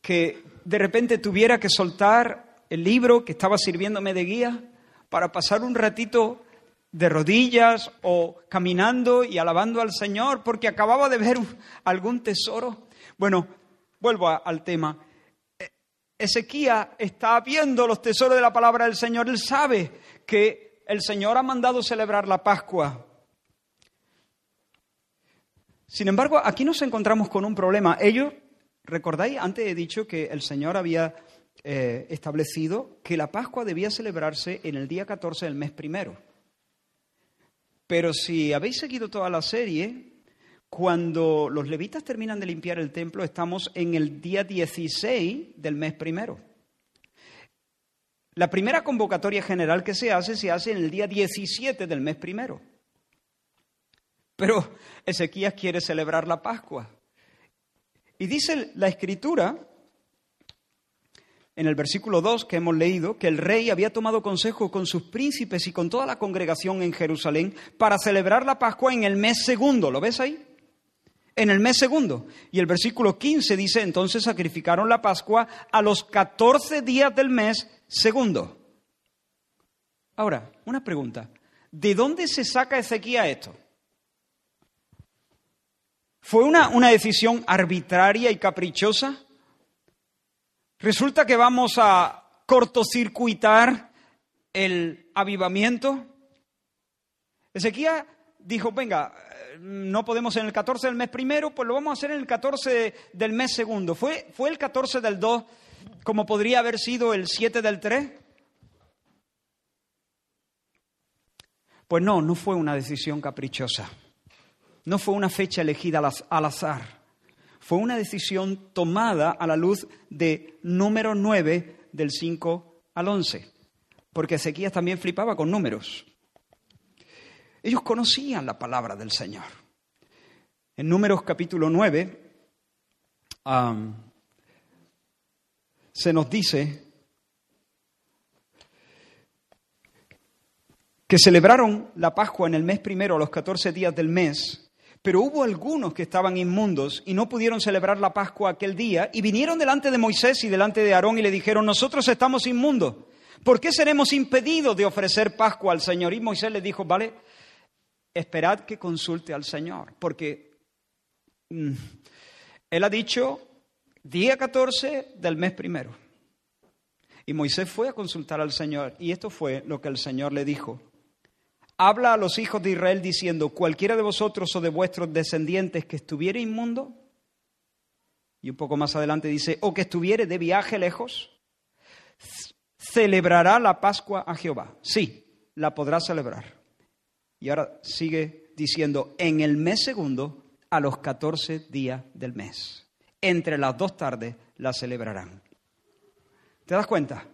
que de repente tuviera que soltar el libro que estaba sirviéndome de guía para pasar un ratito de rodillas o caminando y alabando al Señor porque acababa de ver algún tesoro. Bueno, vuelvo al tema. E, Ezequías está viendo los tesoros de la palabra del Señor. Él sabe que el Señor ha mandado celebrar la Pascua. Sin embargo, aquí nos encontramos con un problema. Ellos, recordáis, antes he dicho que el Señor había eh, establecido que la Pascua debía celebrarse en el día 14 del mes primero. Pero si habéis seguido toda la serie, cuando los levitas terminan de limpiar el templo, estamos en el día 16 del mes primero. La primera convocatoria general que se hace se hace en el día 17 del mes primero. Pero Ezequías quiere celebrar la Pascua. Y dice la escritura, en el versículo 2 que hemos leído, que el rey había tomado consejo con sus príncipes y con toda la congregación en Jerusalén para celebrar la Pascua en el mes segundo. ¿Lo ves ahí? En el mes segundo. Y el versículo 15 dice, entonces sacrificaron la Pascua a los 14 días del mes segundo. Ahora, una pregunta. ¿De dónde se saca Ezequiel esto? ¿Fue una, una decisión arbitraria y caprichosa? Resulta que vamos a cortocircuitar el avivamiento. Ezequiel dijo, venga, no podemos en el 14 del mes primero, pues lo vamos a hacer en el 14 del mes segundo. ¿Fue, fue el 14 del 2 como podría haber sido el 7 del 3? Pues no, no fue una decisión caprichosa. No fue una fecha elegida al azar. Fue una decisión tomada a la luz de número 9 del 5 al 11. Porque Ezequías también flipaba con números. Ellos conocían la palabra del Señor. En Números capítulo 9 se nos dice que celebraron la Pascua en el mes primero, a los 14 días del mes, pero hubo algunos que estaban inmundos y no pudieron celebrar la Pascua aquel día y vinieron delante de Moisés y delante de Aarón y le dijeron, nosotros estamos inmundos, ¿por qué seremos impedidos de ofrecer Pascua al Señor? Y Moisés les dijo, vale, esperad que consulte al Señor, porque mm, Él ha dicho día 14 del mes primero. Y Moisés fue a consultar al Señor y esto fue lo que el Señor le dijo habla a los hijos de Israel diciendo, cualquiera de vosotros o de vuestros descendientes que estuviere inmundo, y un poco más adelante dice, o que estuviere de viaje lejos, celebrará la Pascua a Jehová. Sí, la podrá celebrar. Y ahora sigue diciendo, en el mes segundo, a los 14 días del mes. Entre las dos tardes la celebrarán. ¿Te das cuenta?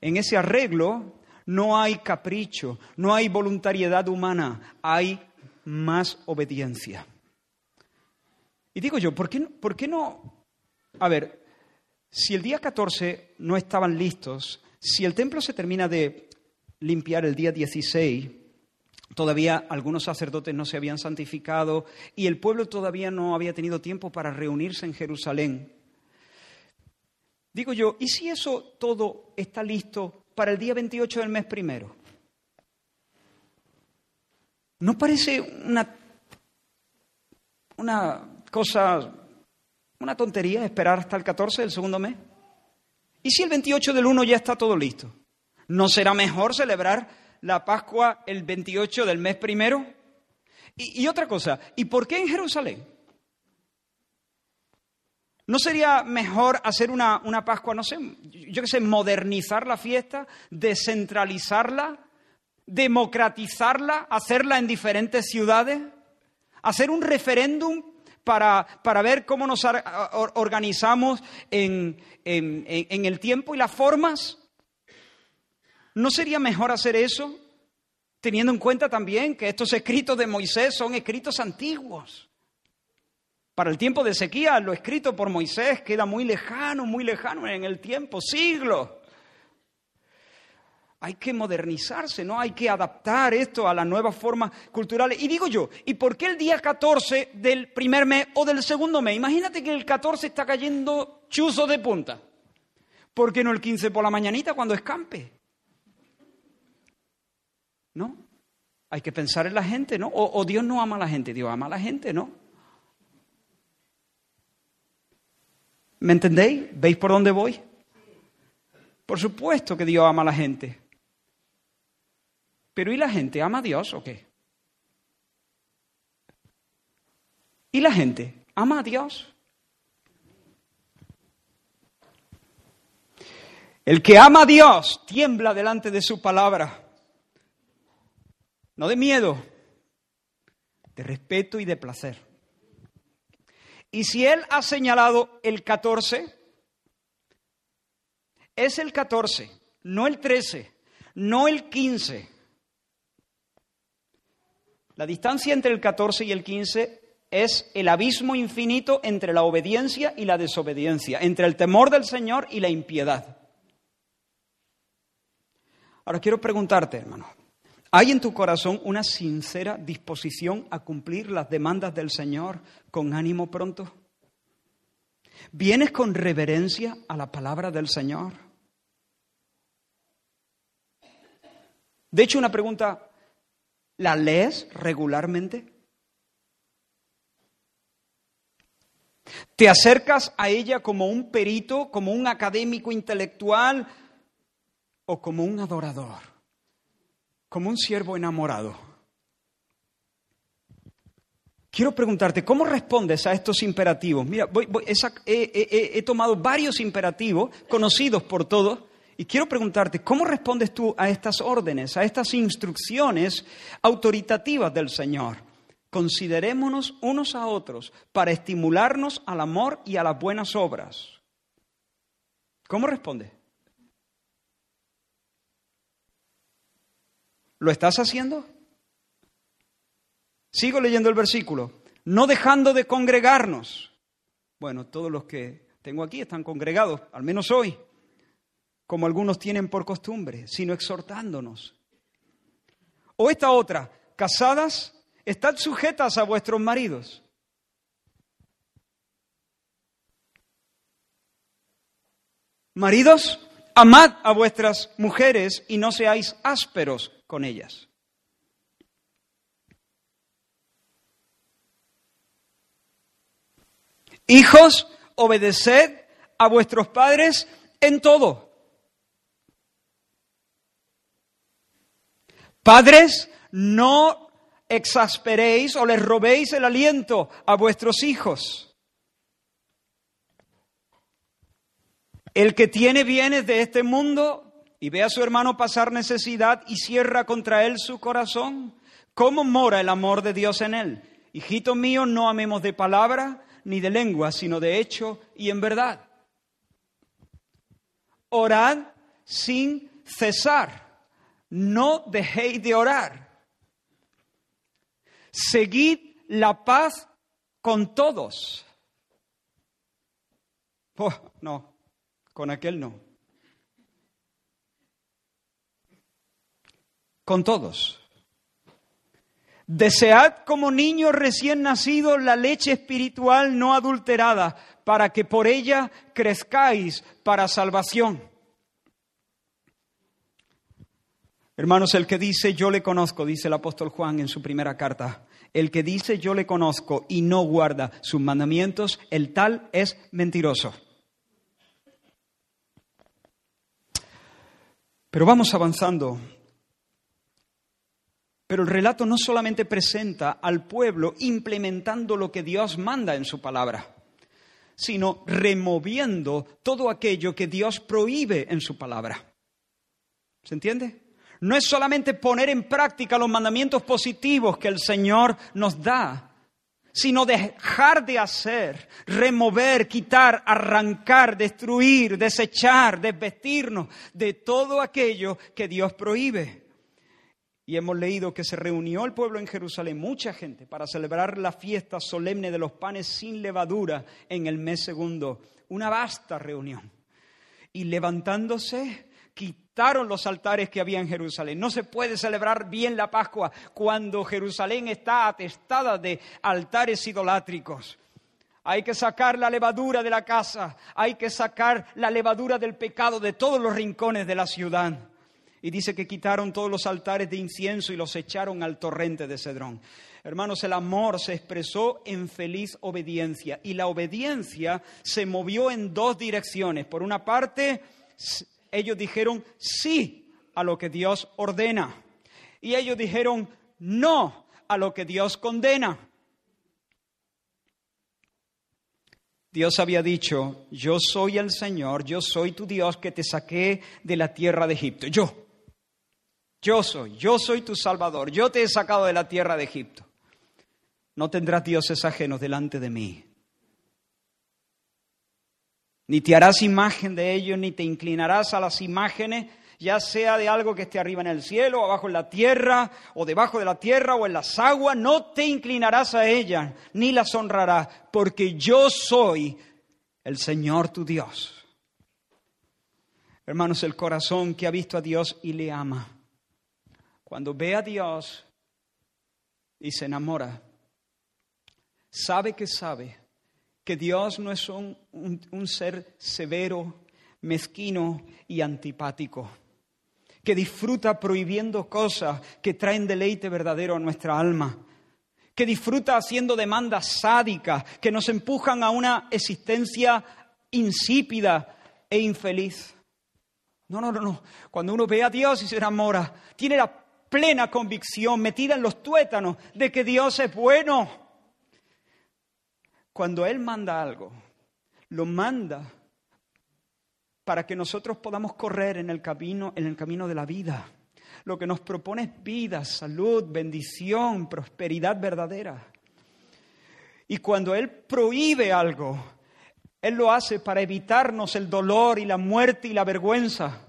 En ese arreglo no hay capricho, no hay voluntariedad humana, hay más obediencia. Y digo yo, ¿por qué, ¿por qué no? A ver, si el día 14 no estaban listos, si el templo se termina de limpiar el día 16, todavía algunos sacerdotes no se habían santificado y el pueblo todavía no había tenido tiempo para reunirse en Jerusalén. Digo yo, ¿y si eso todo está listo para el día 28 del mes primero. ¿No parece una, una cosa, una tontería esperar hasta el 14 del segundo mes? ¿Y si el 28 del 1 ya está todo listo? ¿No será mejor celebrar la Pascua el 28 del mes primero? Y, y otra cosa, ¿y por qué en Jerusalén? ¿No sería mejor hacer una, Pascua, no sé, yo qué sé, modernizar la fiesta, descentralizarla, democratizarla, hacerla en diferentes ciudades? ¿Hacer un referéndum para, para ver cómo nos organizamos en, en el tiempo y las formas? ¿No sería mejor hacer eso? Teniendo en cuenta también que estos escritos de Moisés son escritos antiguos. Para el tiempo de sequía, lo escrito por Moisés queda muy lejano, muy lejano en el tiempo, siglos. Hay que modernizarse, ¿no? Hay que adaptar esto a las nuevas formas culturales. Y digo yo, ¿y por qué el día 14 del primer mes o del segundo mes? Imagínate que el 14 está cayendo chuzo de punta. ¿Por qué no el 15 por la mañanita cuando escampe? ¿No? Hay que pensar en la gente, ¿no? O, o Dios no ama a la gente, Dios ama a la gente, ¿no? ¿Me entendéis? ¿Veis por dónde voy? Por supuesto que Dios ama a la gente. Pero ¿y la gente ama a Dios o qué? ¿Y la gente ama a Dios? El que ama a Dios tiembla delante de su palabra. No de miedo, de respeto y de placer. Y si Él ha señalado el 14, es el 14, no el 13, no el 15. La distancia entre el 14 y el 15 es el abismo infinito entre la obediencia y la desobediencia, entre el temor del Señor y la impiedad. Ahora quiero preguntarte, hermano, ¿hay en tu corazón una sincera disposición a cumplir las demandas del Señor con ánimo pronto? ¿Vienes con reverencia a la palabra del Señor? De hecho, una pregunta, ¿la lees regularmente? ¿Te acercas a ella como un perito, como un académico intelectual, o como un adorador, como un siervo enamorado? Quiero preguntarte, ¿cómo respondes a estos imperativos? Mira, he, tomado varios imperativos conocidos por todos y quiero preguntarte, ¿cómo respondes tú a estas órdenes, a estas instrucciones autoritativas del Señor? Considerémonos unos a otros para estimularnos al amor y a las buenas obras. ¿Cómo respondes? ¿Lo estás haciendo? Sigo leyendo el versículo. No dejando de congregarnos. Bueno, todos los que tengo aquí están congregados, al menos hoy, como algunos tienen por costumbre, sino exhortándonos. O esta otra, casadas, estad sujetas a vuestros maridos. Maridos, amad a vuestras mujeres y no seáis ásperos con ellas. Hijos, obedeced a vuestros padres en todo. Padres, no exasperéis o les robéis el aliento a vuestros hijos. El que tiene bienes de este mundo y ve a su hermano pasar necesidad y cierra contra él su corazón, ¿cómo mora el amor de Dios en él? Hijito mío, no amemos de palabra ni de lengua, sino de hecho y en verdad. Orad sin cesar, no dejéis de orar. Seguid la paz con todos. Oh, no, con aquel no. Con todos. Desead como niño recién nacido la leche espiritual no adulterada, para que por ella crezcáis para salvación. Hermanos, el que dice yo le conozco, dice el apóstol Juan en su primera carta, el que dice yo le conozco y no guarda sus mandamientos, el tal es mentiroso. Pero vamos avanzando pero el relato no solamente presenta al pueblo implementando lo que Dios manda en su palabra, sino removiendo todo aquello que Dios prohíbe en su palabra. ¿Se entiende? No es solamente poner en práctica los mandamientos positivos que el Señor nos da, sino dejar de hacer, remover, quitar, arrancar, destruir, desechar, desvestirnos de todo aquello que Dios prohíbe. Y hemos leído que se reunió el pueblo en Jerusalén, mucha gente, para celebrar la fiesta solemne de los panes sin levadura en el mes segundo. Una vasta reunión. Y levantándose, quitaron los altares que había en Jerusalén. No se puede celebrar bien la Pascua cuando Jerusalén está atestada de altares idolátricos. Hay que sacar la levadura de la casa, hay que sacar la levadura del pecado de todos los rincones de la ciudad. Y dice que quitaron todos los altares de incienso y los echaron al torrente de Cedrón. Hermanos, el amor se expresó en feliz obediencia y la obediencia se movió en dos direcciones. Por una parte, ellos dijeron sí a lo que Dios ordena y ellos dijeron no a lo que Dios condena. Dios había dicho, yo soy el Señor, yo soy tu Dios que te saqué de la tierra de Egipto. Yo, yo soy, yo soy tu Salvador, yo te he sacado de la tierra de Egipto. No tendrás dioses ajenos delante de mí. Ni te harás imagen de ellos, ni te inclinarás a las imágenes, ya sea de algo que esté arriba en el cielo, abajo en la tierra, o debajo de la tierra, o en las aguas. No te inclinarás a ellas, ni las honrarás, porque yo soy el Señor tu Dios. Hermanos, el corazón que ha visto a Dios y le ama, cuando ve a Dios y se enamora, sabe que sabe que Dios no es un, ser severo, mezquino y antipático, que disfruta prohibiendo cosas que traen deleite verdadero a nuestra alma, que disfruta haciendo demandas sádicas que nos empujan a una existencia insípida e infeliz. No, no, no, no. Cuando uno ve a Dios y se enamora, tiene la plena convicción metida en los tuétanos de que Dios es bueno cuando Él manda algo, lo manda para que nosotros podamos correr en el camino, en el camino de la vida. Lo que nos propone es vida, salud, bendición, prosperidad verdadera. Y cuando Él prohíbe algo, Él lo hace para evitarnos el dolor y la muerte y la vergüenza.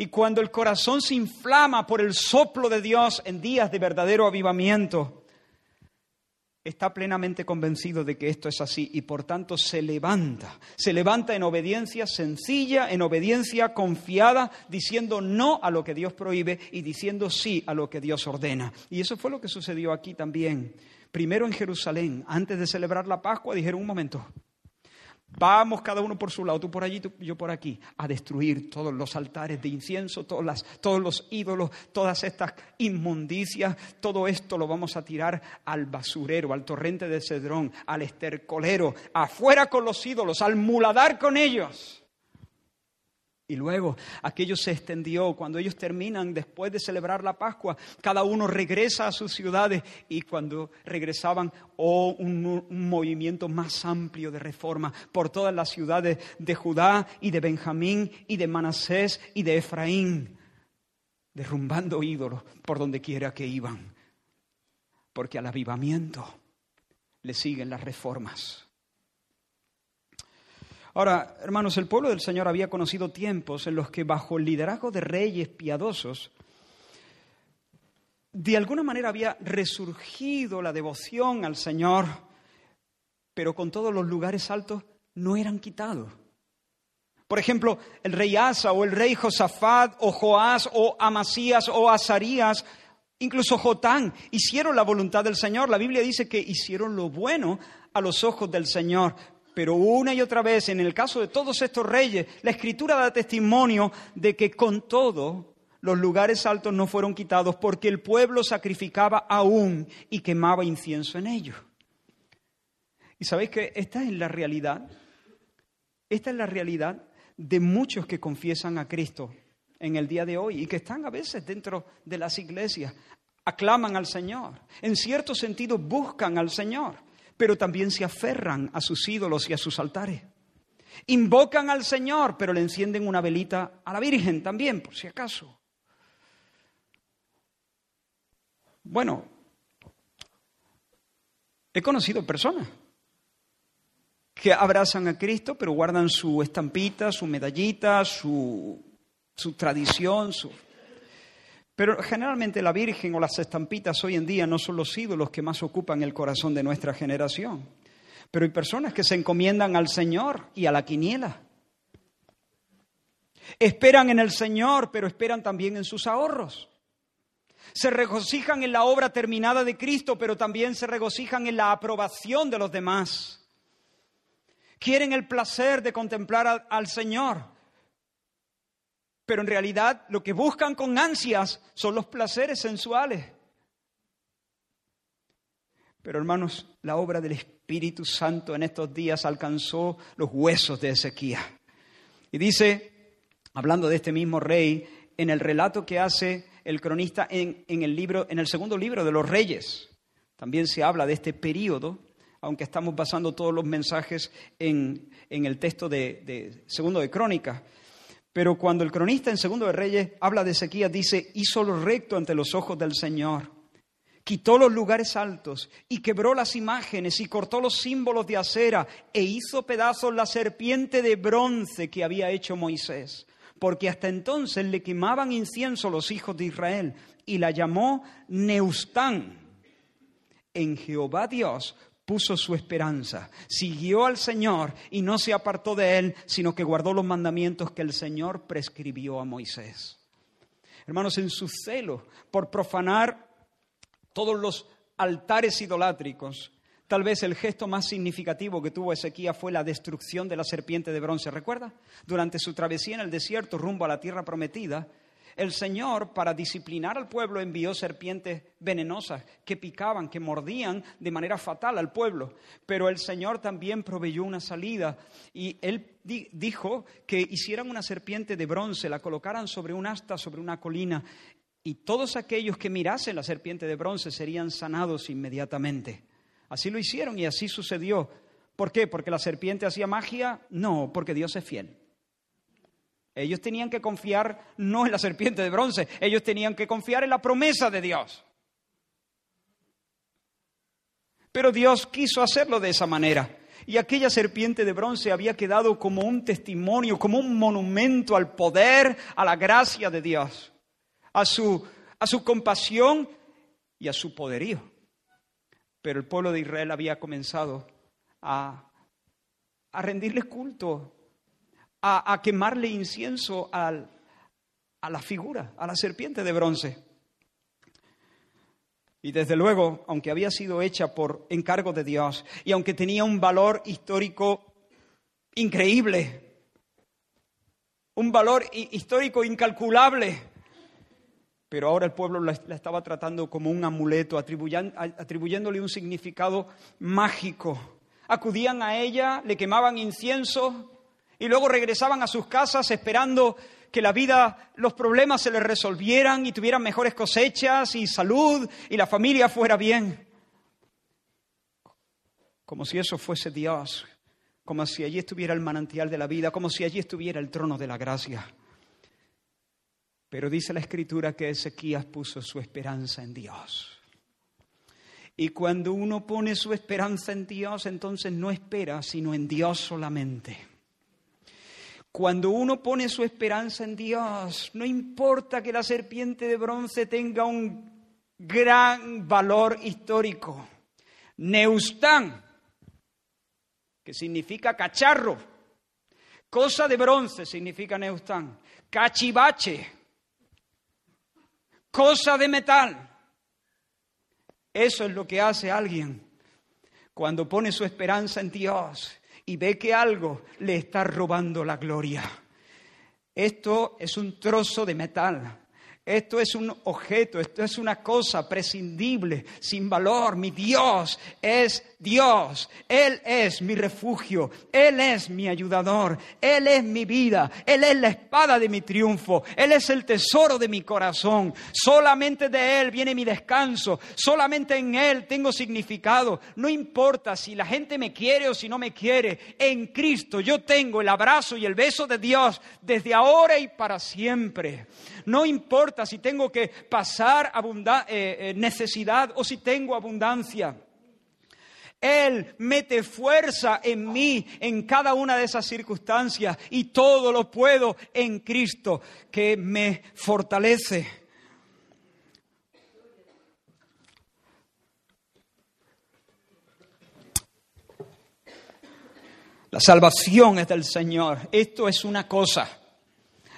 Y cuando el corazón se inflama por el soplo de Dios en días de verdadero avivamiento, está plenamente convencido de que esto es así y por tanto se levanta, se levanta en obediencia sencilla, en obediencia confiada, diciendo no a lo que Dios prohíbe y diciendo sí a lo que Dios ordena. Y eso fue lo que sucedió aquí también. Primero en Jerusalén, antes de celebrar la Pascua, dijeron un momento, Vamos cada uno por su lado, tú por allí, tú, yo por aquí, a destruir todos los altares de incienso, todos, las, todos los ídolos, todas estas inmundicias, todo esto lo vamos a tirar al basurero, al torrente de Cedrón, al estercolero, afuera con los ídolos, al muladar con ellos. Y luego aquello se extendió. Cuando ellos terminan, después de celebrar la Pascua, cada uno regresa a sus ciudades y cuando regresaban, oh, un, un, movimiento más amplio de reforma por todas las ciudades de Judá y de Benjamín y de Manasés y de Efraín, derrumbando ídolos por donde quiera que iban. Porque al avivamiento le siguen las reformas. Ahora, hermanos, el pueblo del Señor había conocido tiempos en los que bajo el liderazgo de reyes piadosos, de alguna manera había resurgido la devoción al Señor, pero con todos los lugares altos no eran quitados. Por ejemplo, el rey Asa o el rey Josafat o Joás o Amasías o Azarías, incluso Jotán, hicieron la voluntad del Señor. La Biblia dice que hicieron lo bueno a los ojos del Señor, pero una y otra vez, en el caso de todos estos reyes, la escritura da testimonio de que con todo los lugares altos no fueron quitados porque el pueblo sacrificaba aún y quemaba incienso en ellos. Y sabéis que esta es la realidad, esta es la realidad de muchos que confiesan a Cristo en el día de hoy y que están a veces dentro de las iglesias, aclaman al Señor, en cierto sentido buscan al Señor, pero también se aferran a sus ídolos y a sus altares. Invocan al Señor, pero le encienden una velita a la Virgen también, por si acaso. Bueno, he conocido personas que abrazan a Cristo, pero guardan su estampita, su medallita, su, su tradición, su pero generalmente la Virgen o las estampitas hoy en día no son los ídolos que más ocupan el corazón de nuestra generación. Pero hay personas que se encomiendan al Señor y a la quiniela. Esperan en el Señor, pero esperan también en sus ahorros. Se regocijan en la obra terminada de Cristo, pero también se regocijan en la aprobación de los demás. Quieren el placer de contemplar al Señor, pero en realidad lo que buscan con ansias son los placeres sensuales. Pero hermanos, la obra del Espíritu Santo en estos días alcanzó los huesos de Ezequías. Y dice, hablando de este mismo rey, en el relato que hace el cronista en, el libro, en el segundo libro de los Reyes, también se habla de este periodo, aunque estamos basando todos los mensajes en, el texto de, de segundo de Crónicas. Pero cuando el cronista en segundo de Reyes habla de Ezequías, dice, hizo lo recto ante los ojos del Señor quitó los lugares altos y quebró las imágenes y cortó los símbolos de acera e hizo pedazos la serpiente de bronce que había hecho Moisés, porque hasta entonces le quemaban incienso los hijos de Israel y la llamó Neustán. En Jehová Dios puso su esperanza, siguió al Señor y no se apartó de él, sino que guardó los mandamientos que el Señor prescribió a Moisés. Hermanos, en su celo por profanar todos los altares idolátricos. Tal vez el gesto más significativo que tuvo Ezequías fue la destrucción de la serpiente de bronce. ¿Recuerda? Durante su travesía en el desierto rumbo a la tierra prometida, el Señor, para disciplinar al pueblo, envió serpientes venenosas que picaban, que mordían de manera fatal al pueblo. Pero el Señor también proveyó una salida y Él dijo que hicieran una serpiente de bronce, la colocaran sobre un asta, sobre una colina y todos aquellos que mirasen la serpiente de bronce serían sanados inmediatamente. Así lo hicieron y así sucedió. ¿Por qué? ¿Porque la serpiente hacía magia? No, porque Dios es fiel. Ellos tenían que confiar no en la serpiente de bronce, ellos tenían que confiar en la promesa de Dios. Pero Dios quiso hacerlo de esa manera. Y aquella serpiente de bronce había quedado como un testimonio, como un monumento al poder, a la gracia de Dios a su, a su compasión y a su poderío. Pero el pueblo de Israel había comenzado a, a rendirle culto, a, quemarle incienso a la figura, a la serpiente de bronce. Y desde luego, aunque había sido hecha por encargo de Dios y aunque tenía un valor histórico increíble, un valor histórico incalculable, pero ahora el pueblo la, estaba tratando como un amuleto, atribuyéndole un significado mágico. Acudían a ella, le quemaban incienso y luego regresaban a sus casas esperando que la vida, los problemas se les resolvieran y tuvieran mejores cosechas y salud y la familia fuera bien. Como si eso fuese Dios, como si allí estuviera el manantial de la vida, como si allí estuviera el trono de la gracia. Pero dice la escritura que Ezequías puso su esperanza en Dios. Y cuando uno pone su esperanza en Dios, entonces no espera, sino en Dios solamente. Cuando uno pone su esperanza en Dios, no importa que la serpiente de bronce tenga un gran valor histórico. Neustán, que significa cacharro, cosa de bronce significa Neustán, cachivache, cosa de metal. Eso es lo que hace alguien cuando pone su esperanza en Dios y ve que algo le está robando la gloria. Esto es un trozo de metal esto es un objeto, esto es una cosa prescindible, sin valor. Mi Dios es Dios. Él es mi refugio. Él es mi ayudador. Él es mi vida. Él es la espada de mi triunfo. Él es el tesoro de mi corazón. Solamente de Él viene mi descanso. Solamente en Él tengo significado. No importa si la gente me quiere o si no me quiere. En Cristo yo tengo el abrazo y el beso de Dios desde ahora y para siempre. No importa si tengo que pasar eh, eh, necesidad o si tengo abundancia. Él mete fuerza en mí en cada una de esas circunstancias y todo lo puedo en Cristo que me fortalece. La salvación es del Señor. Esto es una cosa.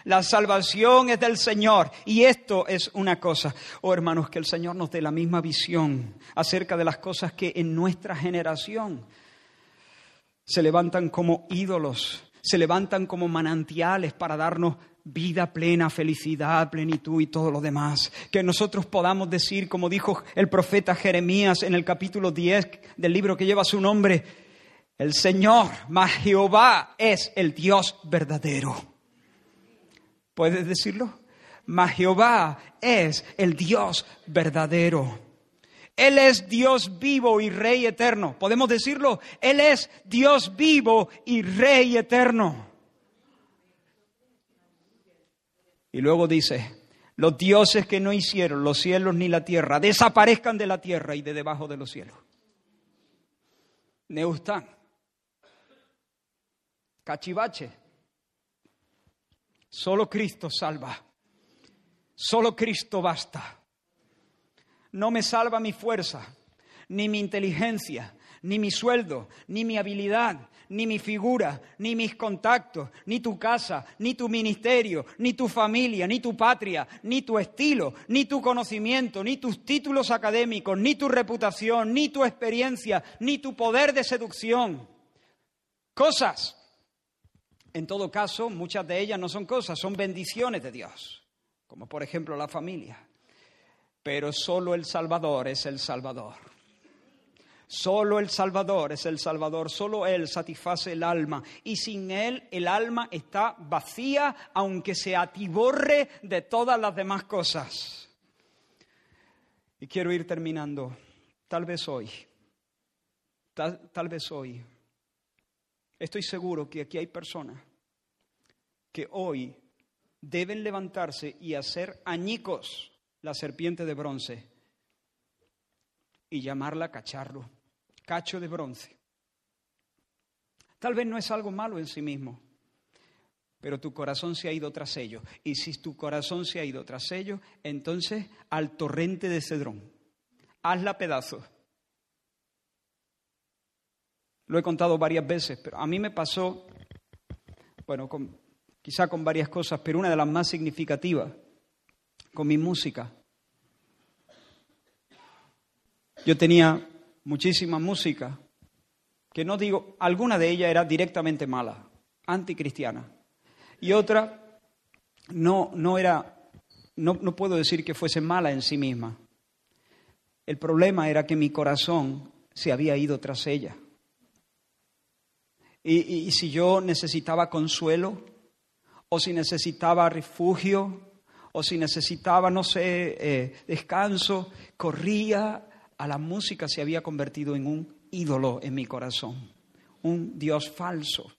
La salvación es del Señor. Y esto es una cosa. Oh hermanos, que el Señor nos dé la misma visión acerca de las cosas que en nuestra generación se levantan como ídolos, se levantan como manantiales para darnos vida plena, felicidad, plenitud y todo lo demás. Que nosotros podamos decir, como dijo el profeta Jeremías en el capítulo 10 del libro que lleva su nombre, el Señor, más Jehová, es el Dios verdadero. ¿Puedes decirlo? Mas Jehová es el Dios verdadero. Él es Dios vivo y Rey eterno. ¿Podemos decirlo? Él es Dios vivo y Rey eterno. Y luego dice, los dioses que no hicieron los cielos ni la tierra, desaparezcan de la tierra y de debajo de los cielos. Neustán, cachivache, solo Cristo salva, solo Cristo basta. No me salva mi fuerza, ni mi inteligencia, ni mi sueldo, ni mi habilidad, ni mi figura, ni mis contactos, ni tu casa, ni tu ministerio, ni tu familia, ni tu patria, ni tu estilo, ni tu conocimiento, ni tus títulos académicos, ni tu reputación, ni tu experiencia, ni tu poder de seducción. Cosas. En todo caso, muchas de ellas no son cosas, son bendiciones de Dios, como por ejemplo la familia. Pero solo el Salvador es el Salvador. Solo el Salvador es el Salvador, solo Él satisface el alma y sin Él el alma está vacía aunque se atiborre de todas las demás cosas. Y quiero ir terminando, tal vez hoy, tal, tal vez hoy, estoy seguro que aquí hay personas que hoy deben levantarse y hacer añicos la serpiente de bronce y llamarla cacharro cacho de bronce. Tal vez no es algo malo en sí mismo, pero tu corazón se ha ido tras ello. Y si tu corazón se ha ido tras ello, entonces al torrente de Cedrón, hazla pedazos. Lo he contado varias veces, pero a mí me pasó, bueno, quizá con varias cosas, pero una de las más significativas, con mi música. Yo tenía muchísima música, que no digo, alguna de ellas era directamente mala, anticristiana, y otra no, no era, no, no puedo decir que fuese mala en sí misma. El problema era que mi corazón se había ido tras ella. Y, si yo necesitaba consuelo, o si necesitaba refugio, o si necesitaba, no sé, eh, descanso, corría a la música se había convertido en un ídolo en mi corazón, un Dios falso.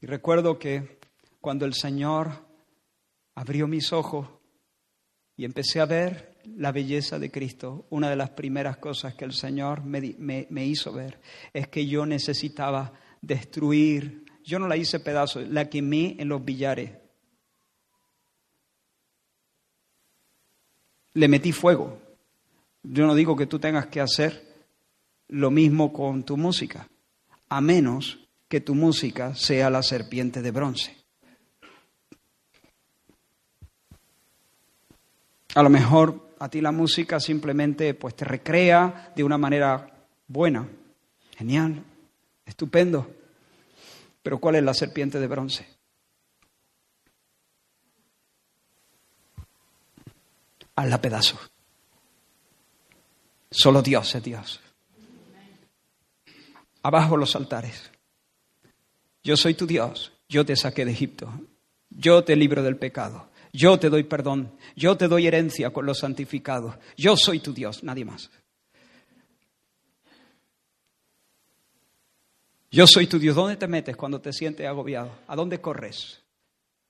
Y recuerdo que cuando el Señor abrió mis ojos y empecé a ver la belleza de Cristo, una de las primeras cosas que el Señor me, hizo ver es que yo necesitaba destruir, yo no la hice pedazos, la quemé en los billares. Le metí fuego, yo no digo que tú tengas que hacer lo mismo con tu música, a menos que tu música sea la serpiente de bronce. A lo mejor a ti la música simplemente pues te recrea de una manera buena, genial, estupendo. Pero ¿cuál es la serpiente de bronce? Hazla pedazos. Solo Dios es Dios. Abajo los altares. Yo soy tu Dios. Yo te saqué de Egipto. Yo te libro del pecado. Yo te doy perdón. Yo te doy herencia con los santificados. Yo soy tu Dios, nadie más. Yo soy tu Dios. ¿Dónde te metes cuando te sientes agobiado? ¿A dónde corres?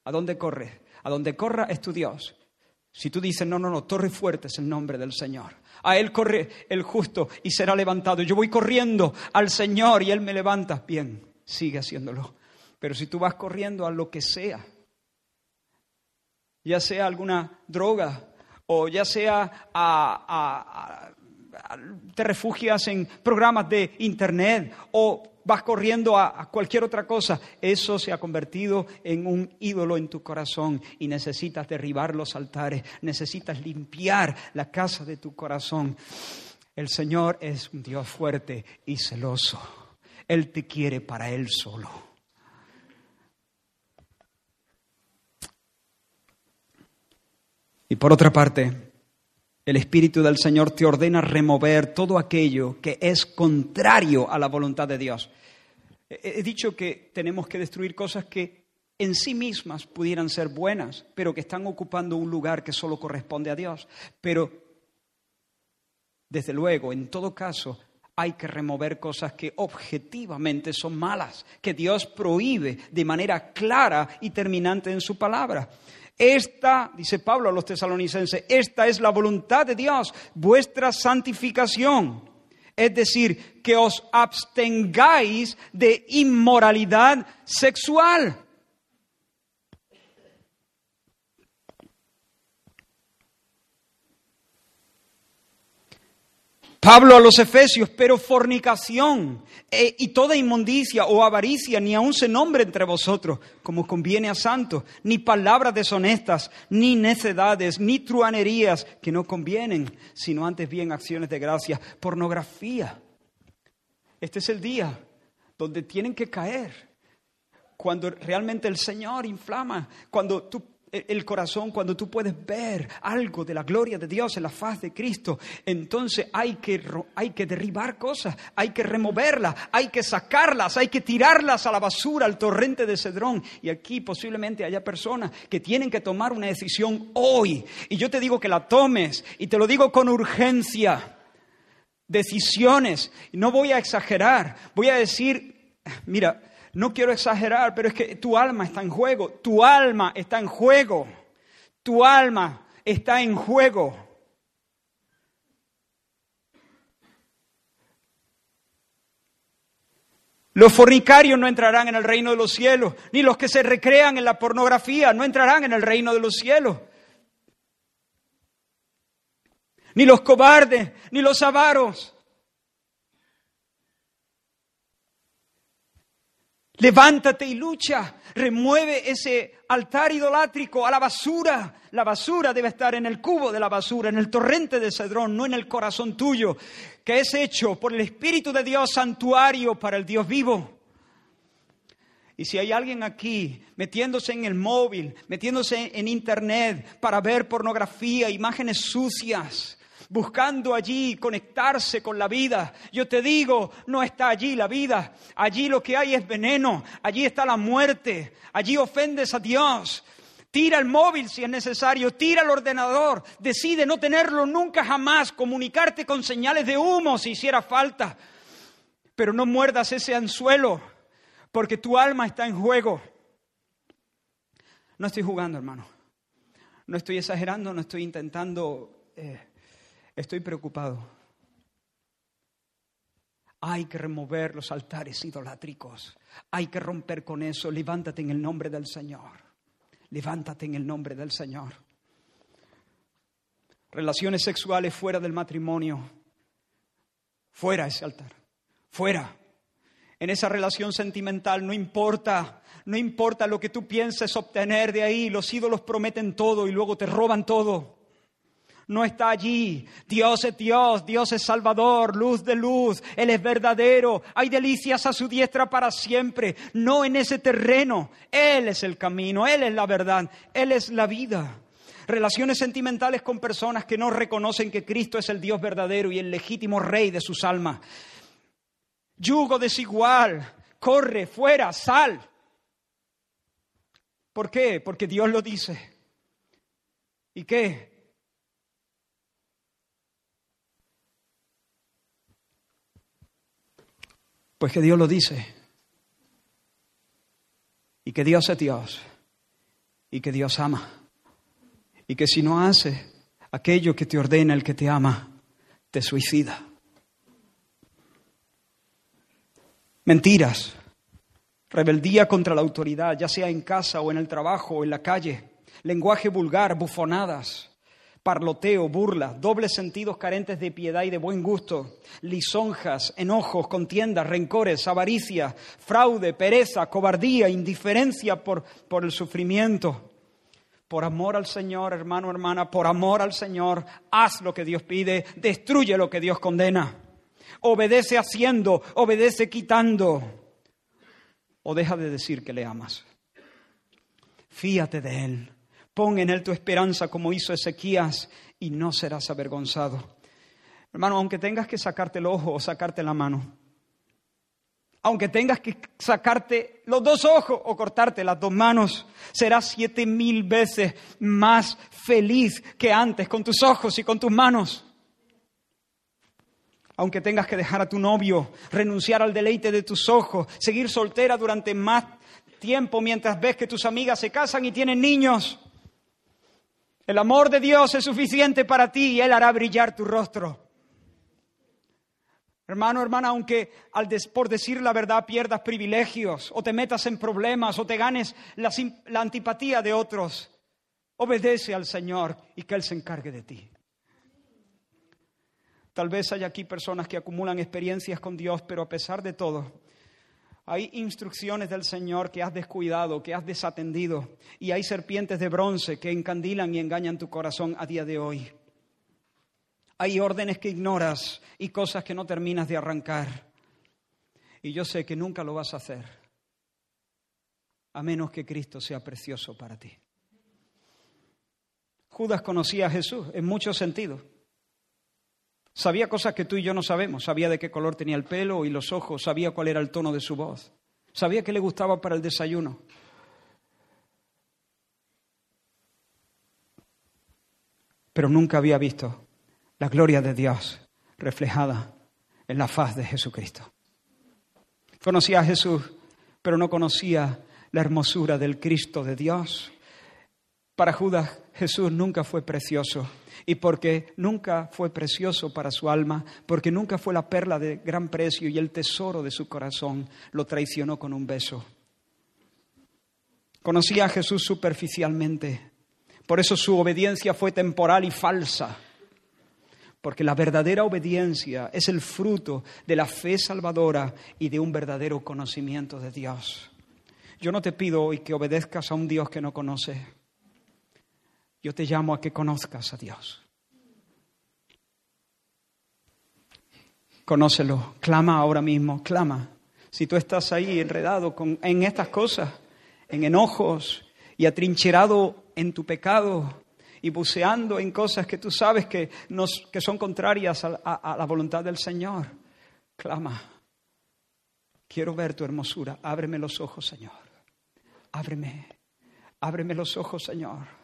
¿A dónde corres? A donde corra es tu Dios. Si tú dices, no, no, no, torre fuerte es el nombre del Señor. A Él corre el justo y será levantado. Yo voy corriendo al Señor y Él me levanta. Bien, sigue haciéndolo. Pero si tú vas corriendo a lo que sea, ya sea alguna droga o ya sea te refugias en programas de internet o vas corriendo a, cualquier otra cosa, eso se ha convertido en un ídolo en tu corazón y necesitas derribar los altares, necesitas limpiar la casa de tu corazón. El Señor es un Dios fuerte y celoso. Él te quiere para Él solo. Y por otra parte, el Espíritu del Señor te ordena remover todo aquello que es contrario a la voluntad de Dios. He dicho que tenemos que destruir cosas que en sí mismas pudieran ser buenas, pero que están ocupando un lugar que solo corresponde a Dios. Pero, desde luego, en todo caso, hay que remover cosas que objetivamente son malas, que Dios prohíbe de manera clara y terminante en su palabra. Esta, dice Pablo a los tesalonicenses, esta es la voluntad de Dios, vuestra santificación. Es decir, que os abstengáis de inmoralidad sexual. Pablo a los Efesios, pero fornicación eh, y toda inmundicia o avaricia ni aun se nombre entre vosotros, como conviene a santos, ni palabras deshonestas, ni necedades, ni truanerías que no convienen, sino antes bien acciones de gracia, pornografía. Este es el día donde tienen que caer, cuando realmente el Señor inflama, cuando tú el corazón, cuando tú puedes ver algo de la gloria de Dios en la faz de Cristo, entonces hay que, hay que derribar cosas, hay que removerlas, hay que sacarlas, hay que tirarlas a la basura, al torrente de Cedrón. Y aquí posiblemente haya personas que tienen que tomar una decisión hoy. Y yo te digo que la tomes y te lo digo con urgencia. Decisiones. No voy a exagerar, voy a decir, mira, no quiero exagerar, pero es que tu alma está en juego, tu alma está en juego, tu alma está en juego. Los fornicarios no entrarán en el reino de los cielos, ni los que se recrean en la pornografía no entrarán en el reino de los cielos. Ni los cobardes, ni los avaros, Levántate y lucha. Remueve ese altar idolátrico a la basura. La basura debe estar en el cubo de la basura, en el torrente de Cedrón, no en el corazón tuyo, que es hecho por el Espíritu de Dios santuario para el Dios vivo. Y si hay alguien aquí metiéndose en el móvil, metiéndose en internet para ver pornografía, imágenes sucias, buscando allí conectarse con la vida. Yo te digo, no está allí la vida, allí lo que hay es veneno, allí está la muerte, allí ofendes a Dios. Tira el móvil si es necesario, tira el ordenador, decide no tenerlo nunca jamás, comunicarte con señales de humo si hiciera falta, pero no muerdas ese anzuelo, porque tu alma está en juego. No estoy jugando, hermano. No estoy exagerando, no estoy intentando eh, Estoy preocupado. Hay que remover los altares idolátricos. Hay que romper con eso. Levántate en el nombre del Señor. Levántate en el nombre del Señor. Relaciones sexuales fuera del matrimonio. Fuera ese altar. Fuera. En esa relación sentimental no importa, no importa lo que tú pienses obtener de ahí. Los ídolos prometen todo y luego te roban todo no está allí. Dios es Dios, Dios es Salvador, luz de luz, Él es verdadero. Hay delicias a su diestra para siempre, no en ese terreno. Él es el camino, Él es la verdad, Él es la vida. Relaciones sentimentales con personas que no reconocen que Cristo es el Dios verdadero y el legítimo rey de sus almas. Yugo desigual, corre, fuera, sal. ¿Por qué? Porque Dios lo dice. ¿Y qué? Pues que Dios lo dice. Y que Dios es Dios. Y que Dios ama. Y que si no hace aquello que te ordena el que te ama, te suicida. Mentiras, rebeldía contra la autoridad, ya sea en casa o en el trabajo o en la calle, lenguaje vulgar, bufonadas, parloteo, burla, dobles sentidos carentes de piedad y de buen gusto, lisonjas, enojos, contiendas, rencores, avaricia, fraude, pereza, cobardía, indiferencia por, por el sufrimiento. Por amor al Señor, hermano, hermana, por amor al Señor, haz lo que Dios pide, destruye lo que Dios condena. Obedece haciendo, obedece quitando. O deja de decir que le amas. Fíate de Él Pon en Él tu esperanza como hizo Ezequías y no serás avergonzado. Hermano, aunque tengas que sacarte el ojo o sacarte la mano, aunque tengas que sacarte los dos ojos o cortarte las dos manos, serás siete mil veces más feliz que antes con tus ojos y con tus manos. Aunque tengas que dejar a tu novio, renunciar al deleite de tus ojos, seguir soltera durante más tiempo mientras ves que tus amigas se casan y tienen niños. El amor de Dios es suficiente para ti y Él hará brillar tu rostro. Hermano, hermana, aunque al por decir la verdad pierdas privilegios o te metas en problemas o te ganes la, la antipatía de otros, obedece al Señor y que Él se encargue de ti. Tal vez haya aquí personas que acumulan experiencias con Dios, pero a pesar de todo, hay instrucciones del Señor que has descuidado, que has desatendido, y hay serpientes de bronce que encandilan y engañan tu corazón a día de hoy. Hay órdenes que ignoras y cosas que no terminas de arrancar. Y yo sé que nunca lo vas a hacer, a menos que Cristo sea precioso para ti. Judas conocía a Jesús en muchos sentidos. Sabía cosas que tú y yo no sabemos. Sabía de qué color tenía el pelo y los ojos. Sabía cuál era el tono de su voz. Sabía que le gustaba para el desayuno. Pero nunca había visto la gloria de Dios reflejada en la faz de Jesucristo. Conocía a Jesús, pero no conocía la hermosura del Cristo de Dios. Para Judas Jesús nunca fue precioso y porque nunca fue precioso para su alma, porque nunca fue la perla de gran precio y el tesoro de su corazón, lo traicionó con un beso. Conocía a Jesús superficialmente, por eso su obediencia fue temporal y falsa porque la verdadera obediencia es el fruto de la fe salvadora y de un verdadero conocimiento de Dios. Yo no te pido hoy que obedezcas a un Dios que no conoces. Yo te llamo a que conozcas a Dios. Conócelo, clama ahora mismo, clama. Si tú estás ahí enredado en estas cosas, en enojos y atrincherado en tu pecado, y buceando en cosas que tú sabes que, nos, son contrarias a, a la voluntad del Señor, clama. Quiero ver tu hermosura. Ábreme los ojos, Señor. Ábreme. Ábreme los ojos, Señor.